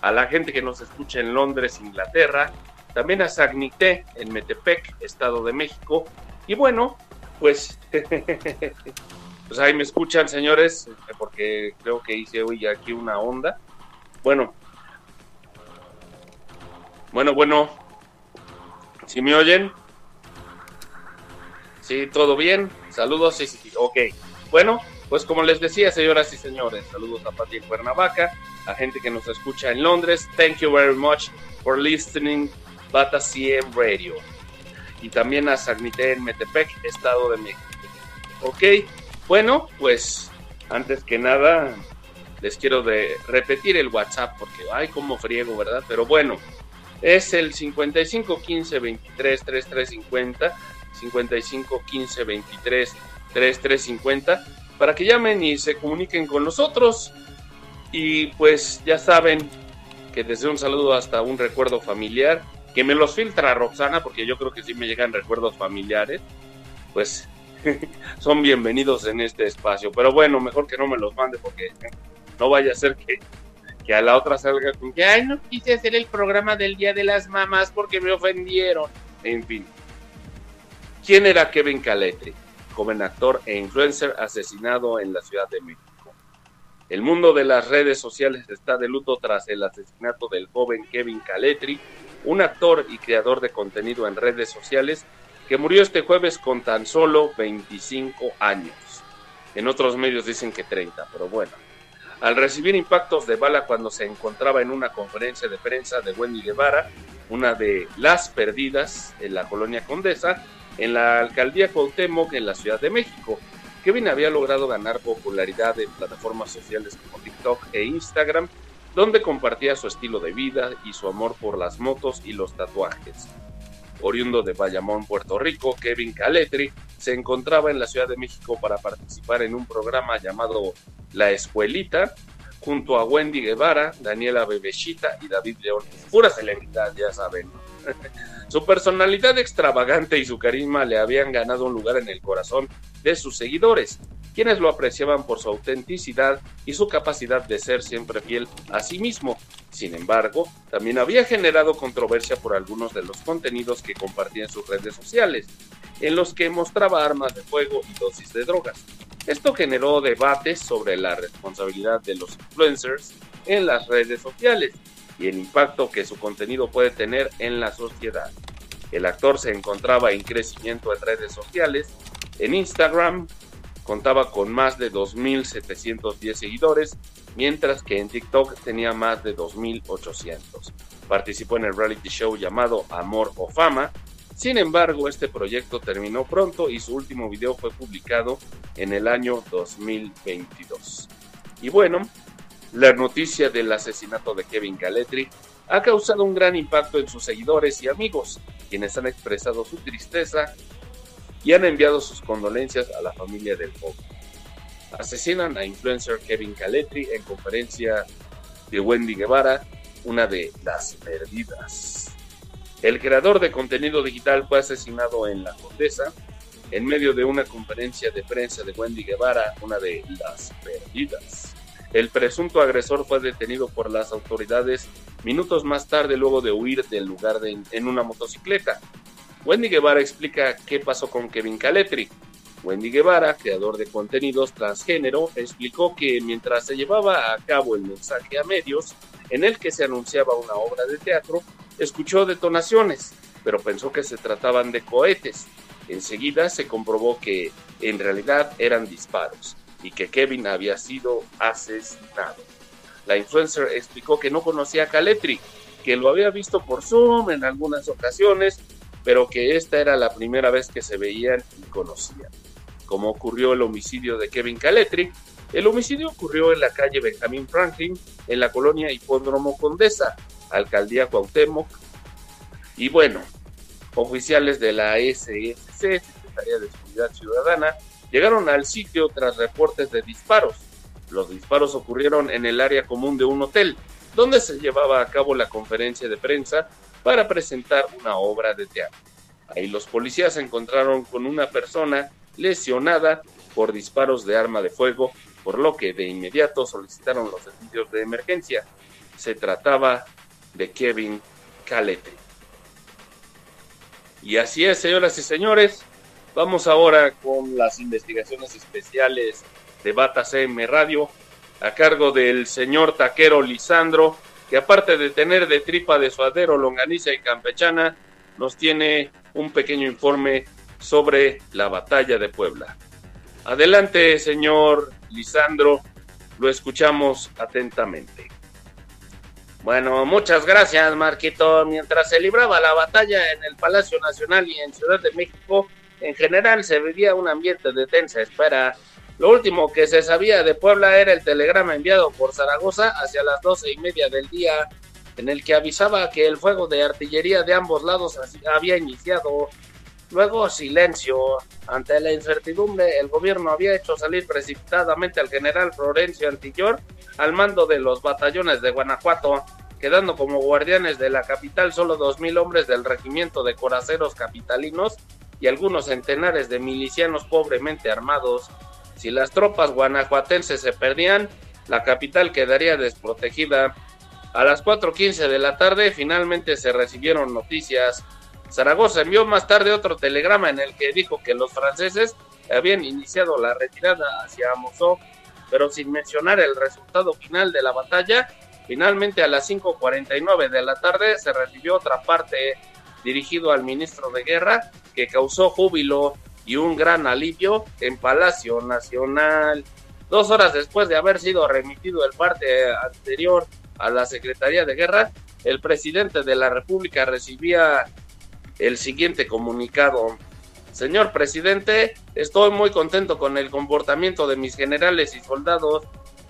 a la gente que nos escucha en Londres, Inglaterra, también a Sagnité, en Metepec, Estado de México. Y bueno, pues, pues ahí me escuchan, señores, porque creo que hice hoy aquí una onda. Bueno, bueno, bueno, si me oyen? Sí, todo bien. Saludos, sí, sí, sí, ok. Bueno, pues como les decía, señoras y señores, saludos a Pati Cuernavaca, a gente que nos escucha en Londres. Thank you very much for listening Bata CM Radio. Y también a Sagnité en Metepec, Estado de México. Ok, bueno, pues antes que nada les quiero de repetir el WhatsApp porque ay cómo friego, ¿verdad? Pero bueno, es el 55 15 23 33 50 55 15 23 33 50 para que llamen y se comuniquen con nosotros. Y pues ya saben que desde un saludo hasta un recuerdo familiar, que me los filtra Roxana, porque yo creo que sí me llegan recuerdos familiares, pues son bienvenidos en este espacio. Pero bueno, mejor que no me los mande porque no vaya a ser que, que a la otra salga con que, ay, no quise hacer el programa del Día de las Mamás porque me ofendieron. En fin. ¿Quién era Kevin Caletri? Joven actor e influencer asesinado en la Ciudad de México. El mundo de las redes sociales está de luto tras el asesinato del joven Kevin Caletri, un actor y creador de contenido en redes sociales que murió este jueves con tan solo 25 años. En otros medios dicen que 30, pero bueno. Al recibir impactos de bala cuando se encontraba en una conferencia de prensa de Wendy Guevara, una de las perdidas en la colonia Condesa, en la alcaldía Cuauhtémoc en la Ciudad de México. Kevin había logrado ganar popularidad en plataformas sociales como TikTok e Instagram, donde compartía su estilo de vida y su amor por las motos y los tatuajes. Oriundo de Bayamón, Puerto Rico, Kevin Caletri se encontraba en la Ciudad de México para participar en un programa llamado La Escuelita, junto a Wendy Guevara, Daniela Bebechita y David León. Pura celebridad, ya saben. Su personalidad extravagante y su carisma le habían ganado un lugar en el corazón de sus seguidores, quienes lo apreciaban por su autenticidad y su capacidad de ser siempre fiel a sí mismo. Sin embargo, también había generado controversia por algunos de los contenidos que compartía en sus redes sociales, en los que mostraba armas de fuego y dosis de drogas. Esto generó debates sobre la responsabilidad de los influencers en las redes sociales y el impacto que su contenido puede tener en la sociedad. El actor se encontraba en crecimiento en redes sociales. En Instagram contaba con más de 2.710 seguidores, mientras que en TikTok tenía más de 2.800. Participó en el reality show llamado Amor o Fama. Sin embargo, este proyecto terminó pronto y su último video fue publicado en el año 2022. Y bueno, la noticia del asesinato de Kevin Caletri ha causado un gran impacto en sus seguidores y amigos, quienes han expresado su tristeza y han enviado sus condolencias a la familia del joven. Asesinan a influencer Kevin Caletri en conferencia de Wendy Guevara, una de las perdidas. El creador de contenido digital fue asesinado en La Condesa en medio de una conferencia de prensa de Wendy Guevara, una de las perdidas. El presunto agresor fue detenido por las autoridades minutos más tarde luego de huir del lugar en una motocicleta. Wendy Guevara explica qué pasó con Kevin Caletri. Wendy Guevara, creador de contenidos transgénero, explicó que mientras se llevaba a cabo el mensaje a medios, en el que se anunciaba una obra de teatro, escuchó detonaciones, pero pensó que se trataban de cohetes. Enseguida se comprobó que en realidad eran disparos y que Kevin había sido asesinado. La influencer explicó que no conocía a Caletri, que lo había visto por Zoom en algunas ocasiones, pero que esta era la primera vez que se veían y conocían. Como ocurrió el homicidio de Kevin Caletri, el homicidio ocurrió en la calle Benjamin Franklin, en la colonia Hipódromo Condesa, alcaldía Cuauhtémoc. Y bueno, oficiales de la SSC, Secretaría de Seguridad Ciudadana, llegaron al sitio tras reportes de disparos. Los disparos ocurrieron en el área común de un hotel, donde se llevaba a cabo la conferencia de prensa para presentar una obra de teatro. Ahí los policías se encontraron con una persona lesionada por disparos de arma de fuego, por lo que de inmediato solicitaron los servicios de emergencia. Se trataba de Kevin Caletri. Y así es, señoras y señores. Vamos ahora con las investigaciones especiales de Bata CM Radio, a cargo del señor taquero Lisandro, que aparte de tener de tripa de suadero, longaniza y campechana, nos tiene un pequeño informe sobre la batalla de Puebla. Adelante, señor Lisandro, lo escuchamos atentamente. Bueno, muchas gracias, Marquito. Mientras se libraba la batalla en el Palacio Nacional y en Ciudad de México, en general se vivía un ambiente de tensa espera. Lo último que se sabía de Puebla era el telegrama enviado por Zaragoza hacia las doce y media del día, en el que avisaba que el fuego de artillería de ambos lados había iniciado. Luego silencio. Ante la incertidumbre, el gobierno había hecho salir precipitadamente al general Florencio Antillor al mando de los batallones de Guanajuato, quedando como guardianes de la capital solo dos mil hombres del regimiento de coraceros capitalinos y algunos centenares de milicianos pobremente armados. Si las tropas guanajuatenses se perdían, la capital quedaría desprotegida. A las 4.15 de la tarde finalmente se recibieron noticias. Zaragoza envió más tarde otro telegrama en el que dijo que los franceses habían iniciado la retirada hacia Mosó, pero sin mencionar el resultado final de la batalla. Finalmente a las 5.49 de la tarde se recibió otra parte dirigido al ministro de Guerra que causó júbilo y un gran alivio en Palacio Nacional. Dos horas después de haber sido remitido el parte anterior a la Secretaría de Guerra, el presidente de la República recibía el siguiente comunicado. Señor presidente, estoy muy contento con el comportamiento de mis generales y soldados.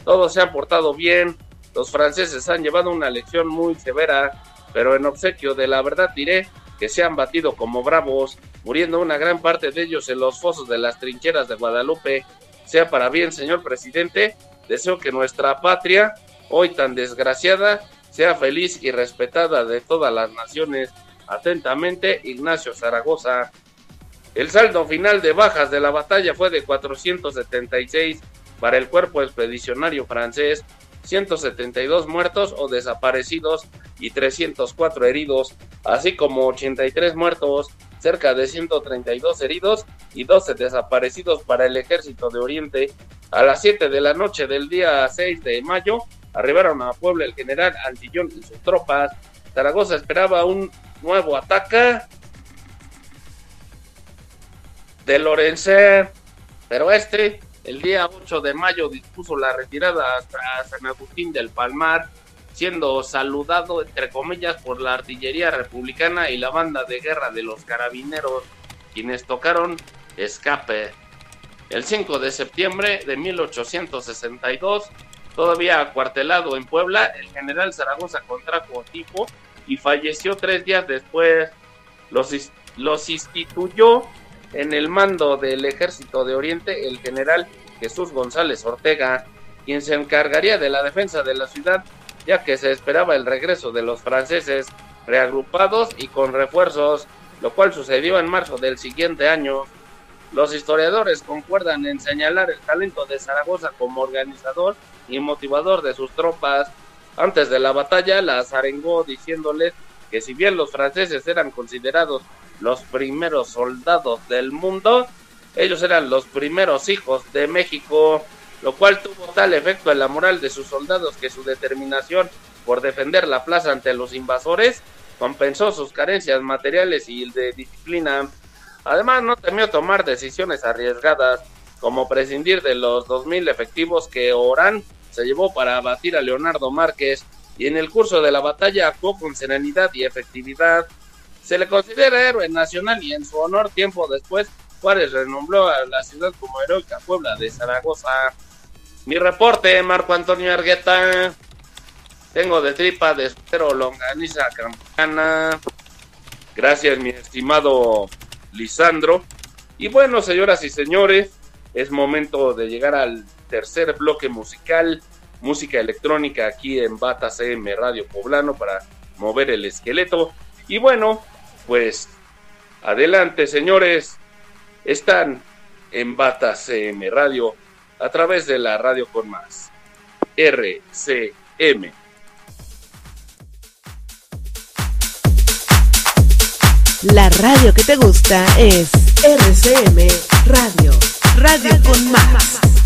Todos se han portado bien. Los franceses han llevado una lección muy severa, pero en obsequio de la verdad diré que se han batido como bravos, muriendo una gran parte de ellos en los fosos de las trincheras de Guadalupe. Sea para bien, señor presidente, deseo que nuestra patria, hoy tan desgraciada, sea feliz y respetada de todas las naciones. Atentamente, Ignacio Zaragoza. El saldo final de bajas de la batalla fue de 476 para el cuerpo expedicionario francés, 172 muertos o desaparecidos y 304 heridos, así como 83 muertos, cerca de 132 heridos y 12 desaparecidos para el ejército de Oriente. A las 7 de la noche del día 6 de mayo arribaron a Puebla el general Antillón y sus tropas. Zaragoza esperaba un nuevo ataque de Lorencer, pero este, el día 8 de mayo, dispuso la retirada hasta San Agustín del Palmar, siendo saludado, entre comillas, por la artillería republicana y la banda de guerra de los carabineros, quienes tocaron escape. El 5 de septiembre de 1862, todavía acuartelado en Puebla, el general Zaragoza contrajo tifo y falleció tres días después. Los, los instituyó en el mando del ejército de Oriente el general Jesús González Ortega, quien se encargaría de la defensa de la ciudad ya que se esperaba el regreso de los franceses reagrupados y con refuerzos, lo cual sucedió en marzo del siguiente año. Los historiadores concuerdan en señalar el talento de Zaragoza como organizador y motivador de sus tropas. Antes de la batalla las arengó diciéndoles que si bien los franceses eran considerados los primeros soldados del mundo, ellos eran los primeros hijos de México, lo cual tuvo tal efecto en la moral de sus soldados que su determinación por defender la plaza ante los invasores compensó sus carencias materiales y de disciplina. Además, no temió tomar decisiones arriesgadas, como prescindir de los 2.000 efectivos que Orán se llevó para abatir a Leonardo Márquez, y en el curso de la batalla actuó con serenidad y efectividad. Se le considera héroe nacional y en su honor tiempo después Juárez renombró a la ciudad como heroica Puebla de Zaragoza. Mi reporte, Marco Antonio Argueta. Tengo de tripa de espero longaniza campana. Gracias, mi estimado Lisandro. Y bueno, señoras y señores, es momento de llegar al tercer bloque musical, música electrónica aquí en Bata CM Radio Poblano para mover el esqueleto. Y bueno, pues adelante, señores. Están en Bata CM Radio a través de la radio con más. RCM. La radio que te gusta es RCM Radio. Radio con más.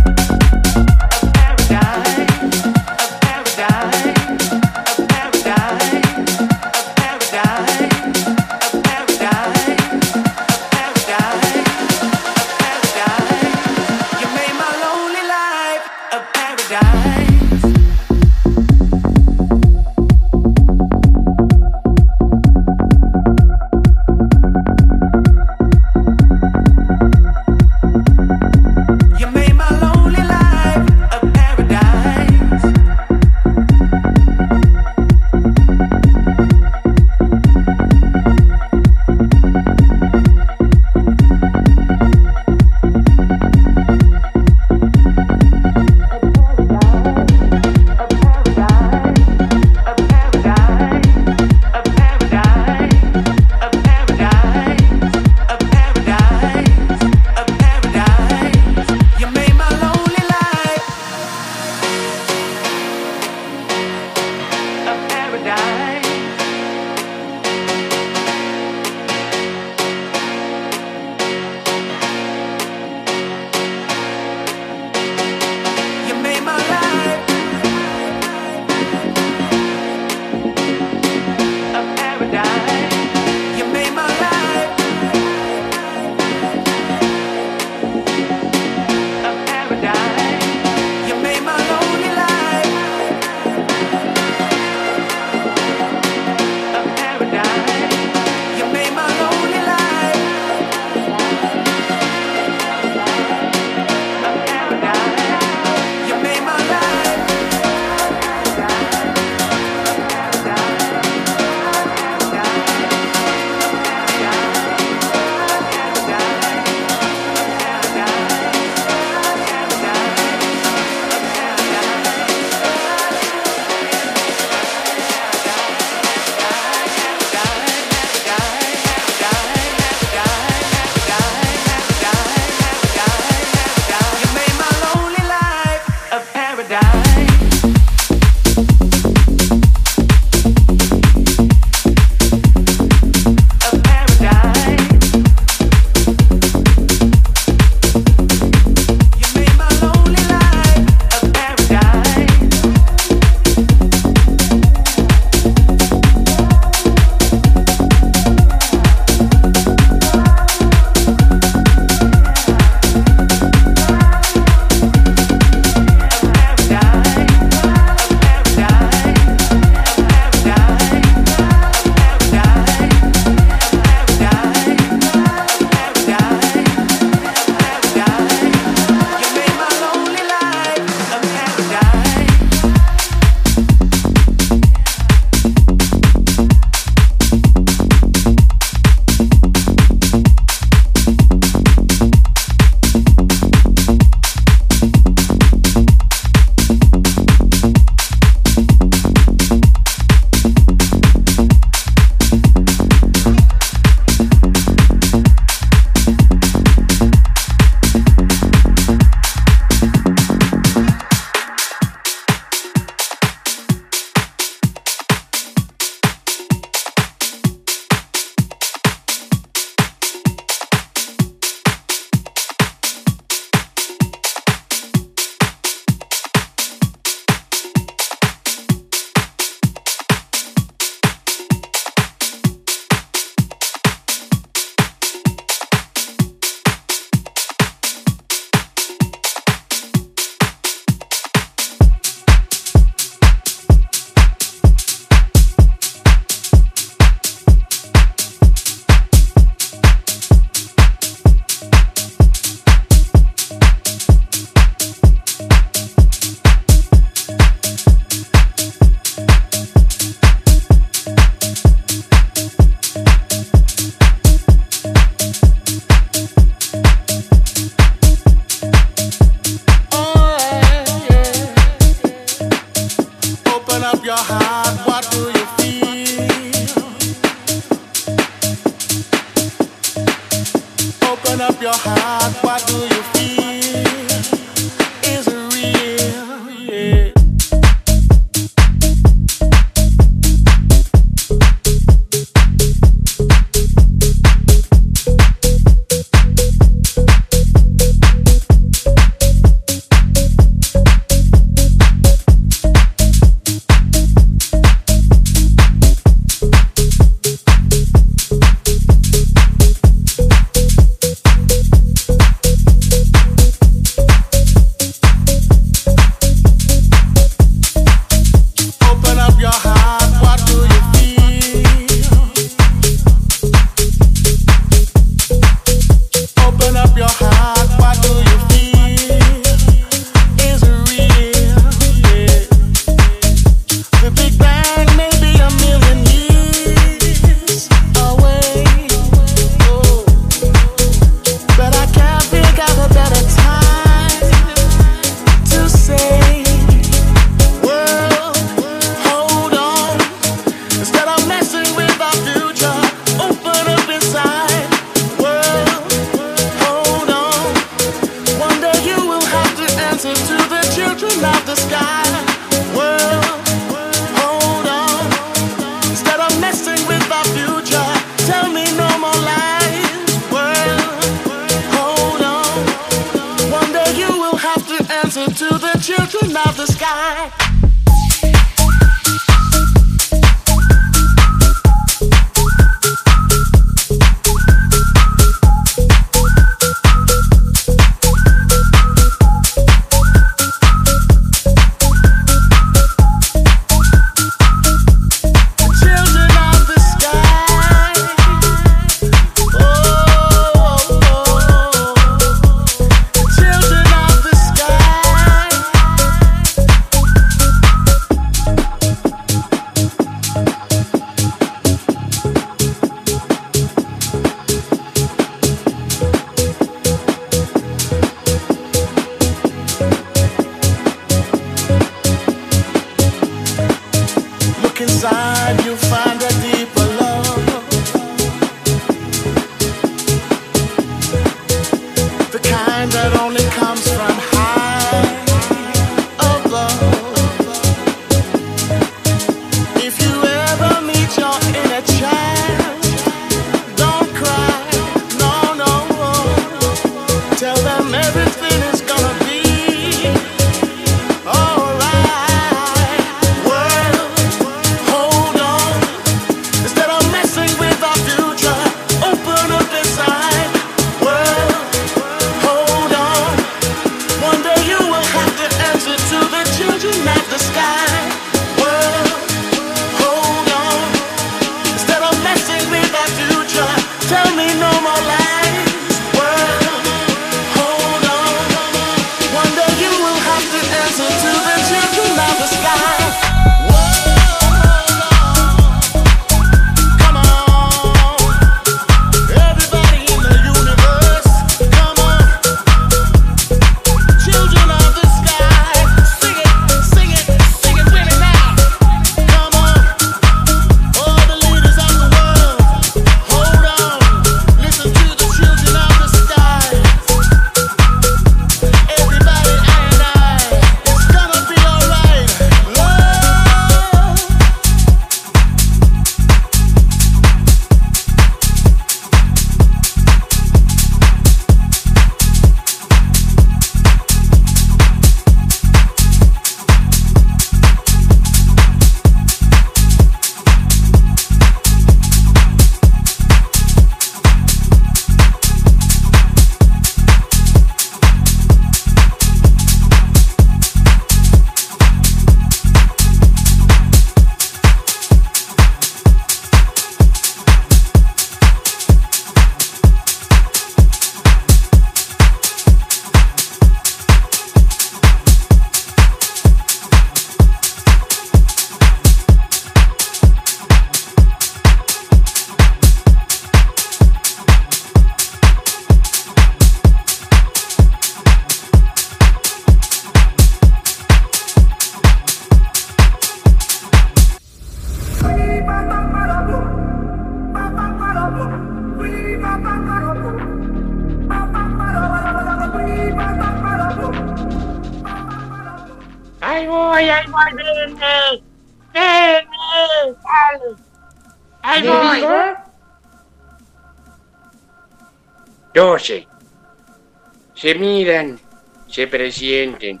Se miran, se presienten,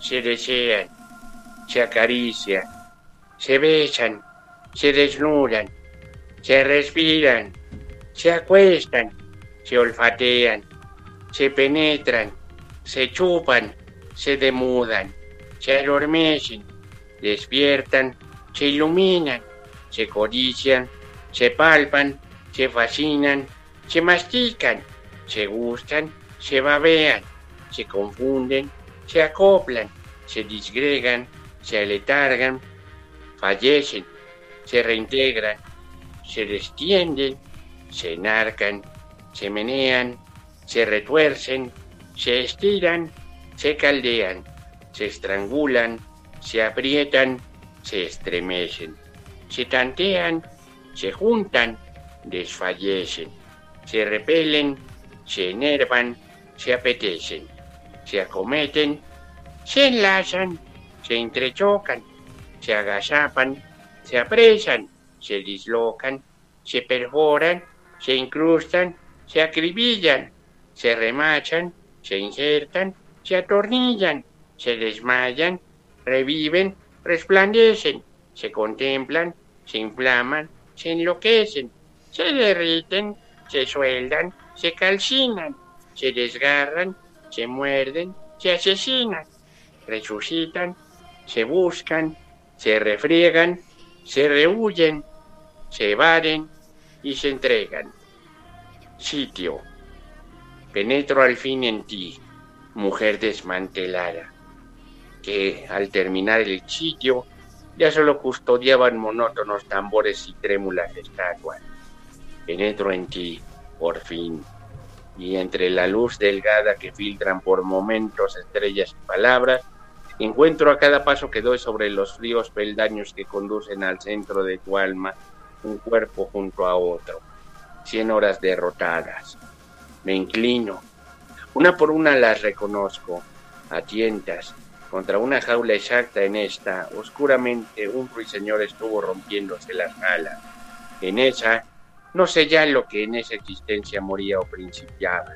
se desean, se acarician, se besan, se desnudan, se respiran, se acuestan, se olfatean, se penetran, se chupan, se demudan, se adormecen, despiertan, se iluminan, se codician, se palpan, se fascinan, se mastican, se gustan, se babean, se confunden, se acoplan, se disgregan, se aletargan, fallecen, se reintegran, se destienden, se enarcan, se menean, se retuercen, se estiran, se caldean, se estrangulan, se aprietan, se estremecen, se tantean, se juntan, desfallecen, se repelen, se enervan, se apetecen, se acometen, se enlazan, se entrechocan, se agazapan, se apresan, se dislocan, se perforan, se incrustan, se acribillan, se remachan, se insertan, se atornillan, se desmayan, reviven, resplandecen, se contemplan, se inflaman, se enloquecen, se derriten, se sueldan, se calcinan, se desgarran, se muerden, se asesinan, resucitan, se buscan, se refriegan, se rehuyen, se evaden y se entregan. Sitio. Penetro al fin en ti, mujer desmantelada, que al terminar el sitio ya solo custodiaban monótonos tambores y trémulas estatuas. Penetro en ti, por fin, y entre la luz delgada que filtran por momentos estrellas y palabras, encuentro a cada paso que doy sobre los fríos peldaños que conducen al centro de tu alma, un cuerpo junto a otro, cien horas derrotadas. Me inclino, una por una las reconozco, a tientas, contra una jaula exacta en esta, oscuramente un ruiseñor estuvo rompiéndose las alas. En esa, no sé ya lo que en esa existencia moría o principiaba.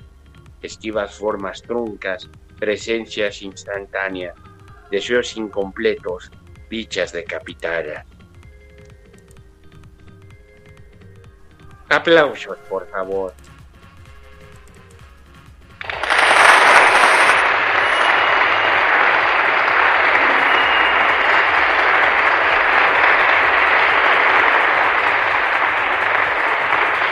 Esquivas formas truncas, presencias instantáneas, deseos incompletos, bichas decapitadas. Aplausos, por favor.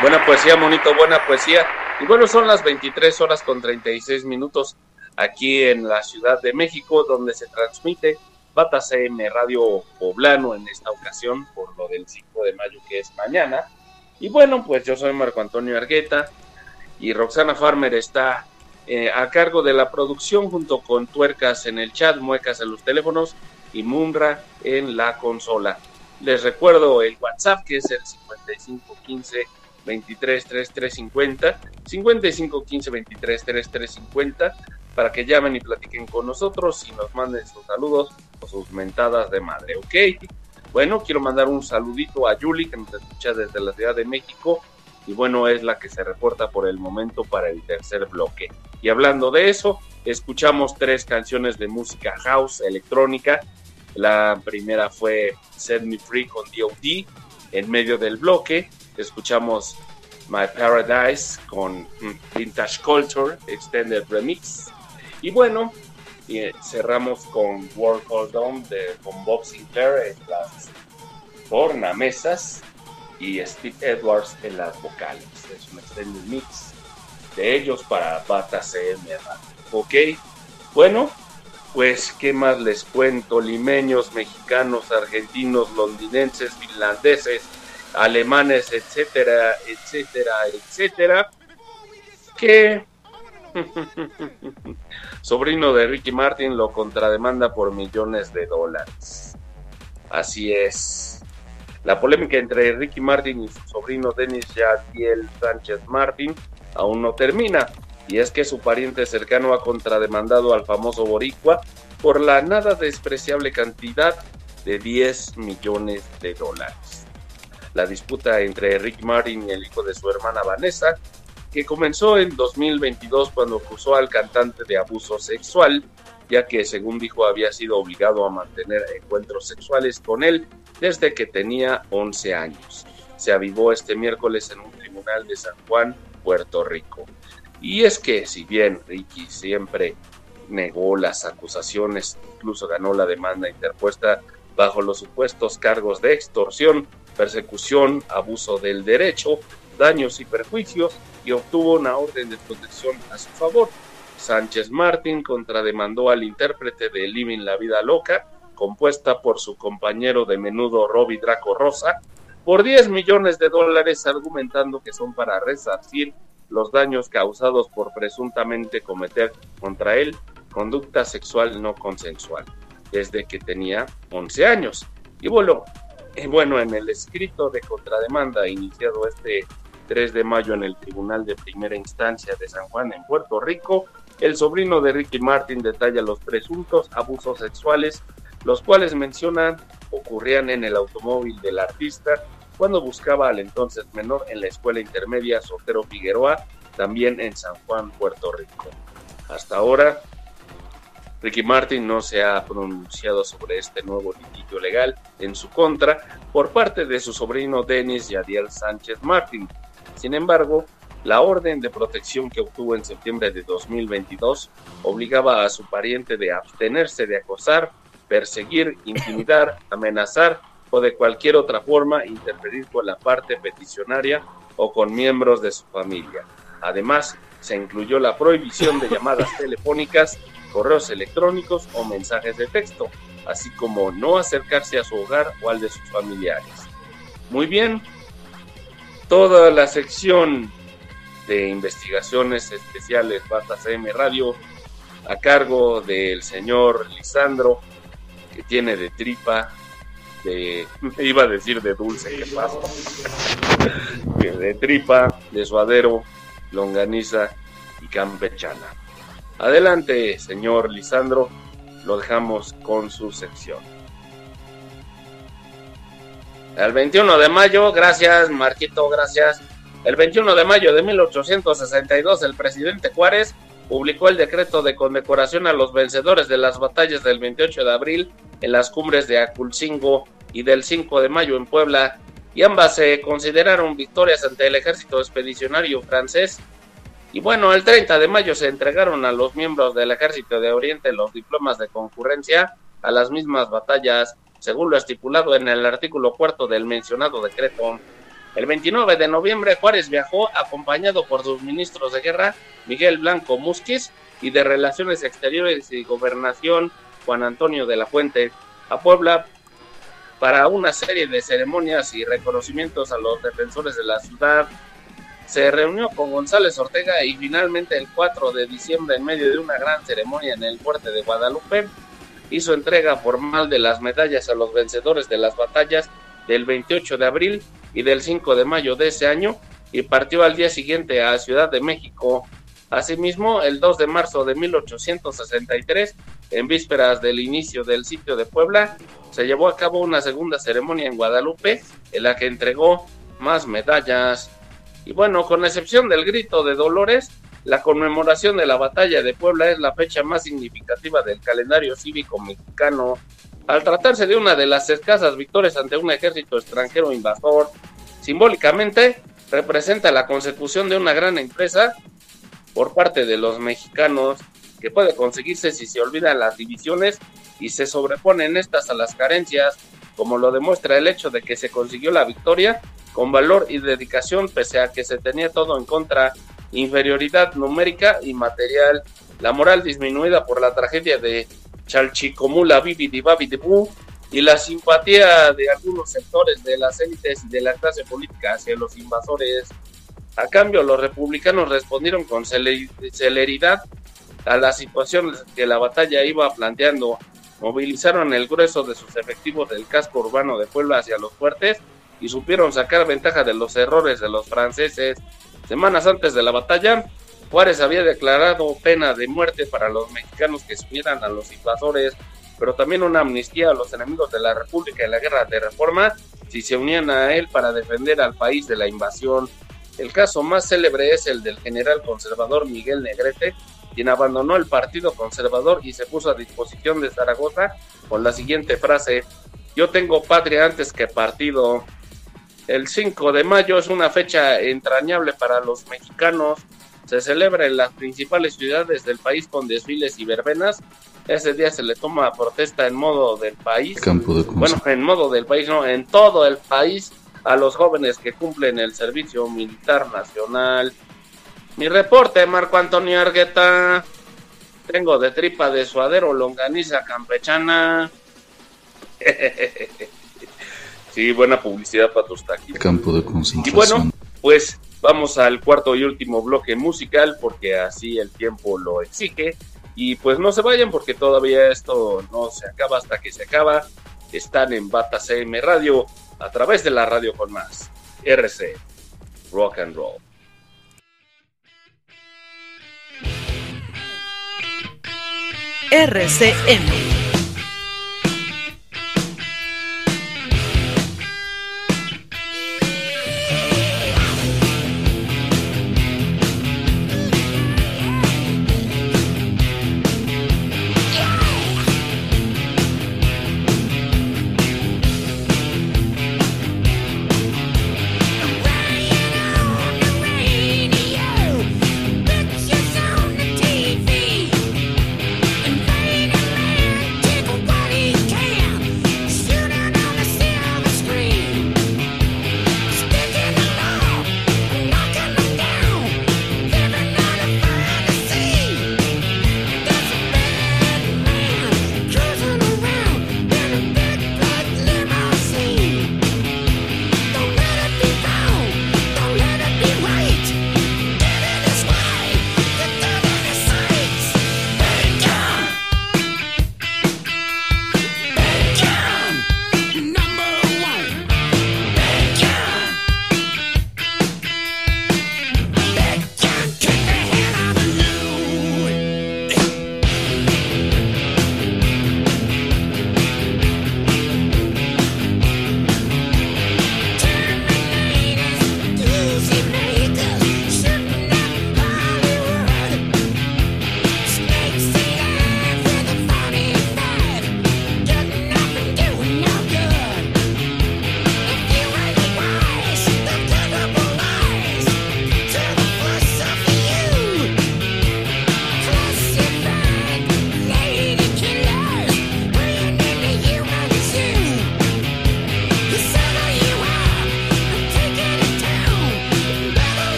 Buena poesía, monito, buena poesía. Y bueno, son las 23 horas con 36 minutos aquí en la Ciudad de México, donde se transmite Bata CM Radio Poblano en esta ocasión, por lo del 5 de mayo que es mañana. Y bueno, pues yo soy Marco Antonio Argueta y Roxana Farmer está eh, a cargo de la producción junto con Tuercas en el chat, Muecas en los teléfonos y Munra en la consola. Les recuerdo el WhatsApp que es el 5515 23 3350 55 15 23 3350 para que llamen y platiquen con nosotros y nos manden sus saludos o sus mentadas de madre, ¿ok? Bueno, quiero mandar un saludito a Yuli que nos escucha desde la Ciudad de México y bueno, es la que se reporta por el momento para el tercer bloque. Y hablando de eso, escuchamos tres canciones de música house electrónica. La primera fue Set Me Free con D.O.D. en medio del bloque escuchamos My Paradise con mm, Vintage Culture Extended Remix. Y bueno, y cerramos con World Hold On de, con Bob Sinclair en las tornamesas y Steve Edwards en las vocales. Es un extended mix de ellos para Bata CM. Ok, bueno, pues qué más les cuento, limeños, mexicanos, argentinos, londinenses, finlandeses, alemanes, etcétera, etcétera, etcétera, que sobrino de Ricky Martin lo contrademanda por millones de dólares. Así es. La polémica entre Ricky Martin y su sobrino Dennis Yadiel Sánchez Martin aún no termina, y es que su pariente cercano ha contrademandado al famoso boricua por la nada despreciable cantidad de 10 millones de dólares. La disputa entre Rick Martin y el hijo de su hermana Vanessa, que comenzó en 2022 cuando acusó al cantante de abuso sexual, ya que según dijo había sido obligado a mantener encuentros sexuales con él desde que tenía 11 años. Se avivó este miércoles en un tribunal de San Juan, Puerto Rico. Y es que si bien Ricky siempre negó las acusaciones, incluso ganó la demanda interpuesta bajo los supuestos cargos de extorsión, persecución, abuso del derecho, daños y perjuicios, y obtuvo una orden de protección a su favor. Sánchez Martín contrademandó al intérprete de Living la Vida Loca, compuesta por su compañero de menudo Robbie Draco Rosa, por 10 millones de dólares, argumentando que son para resarcir los daños causados por presuntamente cometer contra él conducta sexual no consensual desde que tenía 11 años. Y bueno, eh, bueno, en el escrito de contrademanda iniciado este 3 de mayo en el Tribunal de Primera Instancia de San Juan en Puerto Rico, el sobrino de Ricky Martin detalla los presuntos abusos sexuales, los cuales mencionan ocurrían en el automóvil del artista cuando buscaba al entonces menor en la escuela intermedia Sotero Figueroa, también en San Juan, Puerto Rico. Hasta ahora, Ricky Martin no se ha pronunciado sobre este nuevo litigio legal en su contra por parte de su sobrino Denis Yadiel Sánchez Martin. Sin embargo, la orden de protección que obtuvo en septiembre de 2022 obligaba a su pariente de abstenerse de acosar, perseguir, intimidar, amenazar o de cualquier otra forma interferir con la parte peticionaria o con miembros de su familia. Además, se incluyó la prohibición de llamadas telefónicas, correos electrónicos o mensajes de texto, así como no acercarse a su hogar o al de sus familiares. Muy bien, toda la sección de investigaciones especiales Bata CM Radio a cargo del señor Lisandro, que tiene de tripa, de, iba a decir de dulce, ¿qué pasa? de tripa, de suadero, longaniza y campechana. Adelante, señor Lisandro, lo dejamos con su sección. El 21 de mayo, gracias Marquito, gracias. El 21 de mayo de 1862, el presidente Juárez publicó el decreto de condecoración a los vencedores de las batallas del 28 de abril en las cumbres de Aculcingo y del 5 de mayo en Puebla, y ambas se consideraron victorias ante el ejército expedicionario francés. Y bueno, el 30 de mayo se entregaron a los miembros del ejército de Oriente los diplomas de concurrencia a las mismas batallas, según lo estipulado en el artículo cuarto del mencionado decreto. El 29 de noviembre Juárez viajó acompañado por sus ministros de guerra, Miguel Blanco Musquiz, y de Relaciones Exteriores y Gobernación, Juan Antonio de la Fuente, a Puebla para una serie de ceremonias y reconocimientos a los defensores de la ciudad. Se reunió con González Ortega y finalmente el 4 de diciembre, en medio de una gran ceremonia en el fuerte de Guadalupe, hizo entrega formal de las medallas a los vencedores de las batallas del 28 de abril y del 5 de mayo de ese año y partió al día siguiente a Ciudad de México. Asimismo, el 2 de marzo de 1863, en vísperas del inicio del sitio de Puebla, se llevó a cabo una segunda ceremonia en Guadalupe, en la que entregó más medallas. Y bueno, con excepción del grito de Dolores, la conmemoración de la batalla de Puebla es la fecha más significativa del calendario cívico mexicano, al tratarse de una de las escasas victorias ante un ejército extranjero invasor. Simbólicamente, representa la consecución de una gran empresa por parte de los mexicanos que puede conseguirse si se olvidan las divisiones y se sobreponen estas a las carencias, como lo demuestra el hecho de que se consiguió la victoria con valor y dedicación pese a que se tenía todo en contra, inferioridad numérica y material, la moral disminuida por la tragedia de Chalchicomula Bibidi Babidibu y la simpatía de algunos sectores de las élites y de la clase política hacia los invasores. A cambio, los republicanos respondieron con celeridad a la situación que la batalla iba planteando, movilizaron el grueso de sus efectivos del casco urbano de Puebla hacia los fuertes y supieron sacar ventaja de los errores de los franceses. Semanas antes de la batalla, Juárez había declarado pena de muerte para los mexicanos que subieran a los invasores, pero también una amnistía a los enemigos de la República en la guerra de reforma si se unían a él para defender al país de la invasión. El caso más célebre es el del general conservador Miguel Negrete, quien abandonó el Partido Conservador y se puso a disposición de Zaragoza con la siguiente frase, yo tengo patria antes que partido. El 5 de mayo es una fecha entrañable para los mexicanos. Se celebra en las principales ciudades del país con desfiles y verbenas. Ese día se le toma protesta en modo del país. Campo de Bueno, en modo del país, no, en todo el país a los jóvenes que cumplen el servicio militar nacional. Mi reporte, Marco Antonio Argueta. Tengo de tripa de suadero longaniza campechana. sí, buena publicidad para tus taquis. Campo de Y concentración. bueno, pues vamos al cuarto y último bloque musical porque así el tiempo lo exige. Y pues no se vayan porque todavía esto no se acaba hasta que se acaba. Están en Bata CM Radio a través de la radio con más. RC, Rock and Roll. RCM.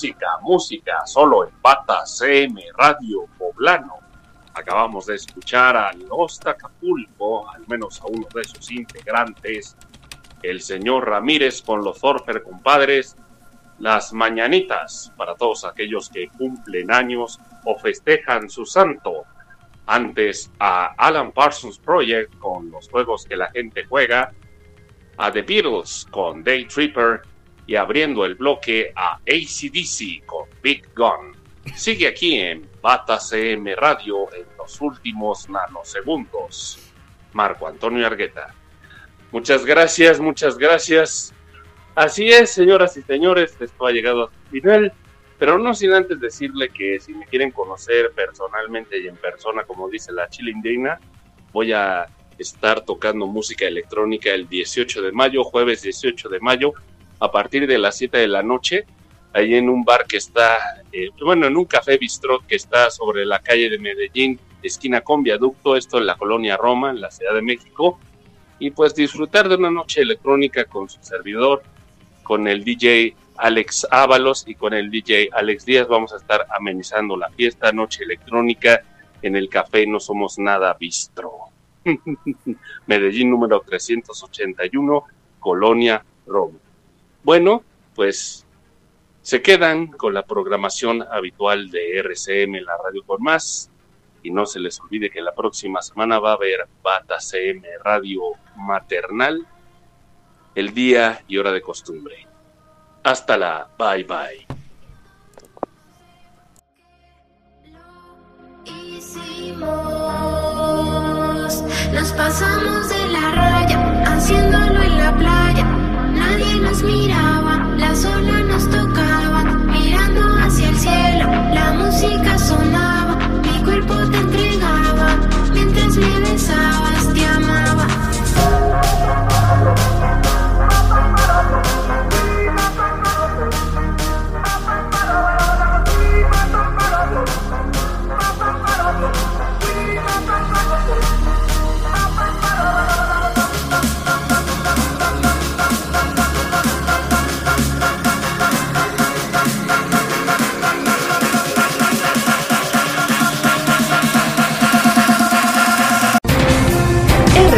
Música, música, solo en Bata CM Radio Poblano. Acabamos de escuchar a Los Tacapulco, al menos a uno de sus integrantes, el señor Ramírez con los Orfer compadres, las mañanitas para todos aquellos que cumplen años o festejan su santo. Antes a Alan Parsons Project con los juegos que la gente juega, a The Beatles con Day Tripper y abriendo el bloque a ACDC con Big Gun. Sigue aquí en Bata CM Radio en los últimos nanosegundos. Marco Antonio Argueta. Muchas gracias, muchas gracias. Así es, señoras y señores, esto ha llegado a su final, pero no sin antes decirle que si me quieren conocer personalmente y en persona, como dice la chilindrina, voy a estar tocando música electrónica el 18 de mayo, jueves 18 de mayo, a partir de las 7 de la noche, ahí en un bar que está, eh, bueno, en un café bistrot que está sobre la calle de Medellín, esquina con viaducto, esto en la colonia Roma, en la Ciudad de México, y pues disfrutar de una noche electrónica con su servidor, con el DJ Alex Ábalos y con el DJ Alex Díaz. Vamos a estar amenizando la fiesta, noche electrónica en el café No Somos Nada Bistro. Medellín número 381, Colonia Roma. Bueno, pues se quedan con la programación habitual de RCM, la radio por más. Y no se les olvide que la próxima semana va a haber Bata CM Radio Maternal, el día y hora de costumbre. Hasta la bye bye. Nos pasamos de la raya, haciéndolo en la playa. Miraba, las olas nos tocaban,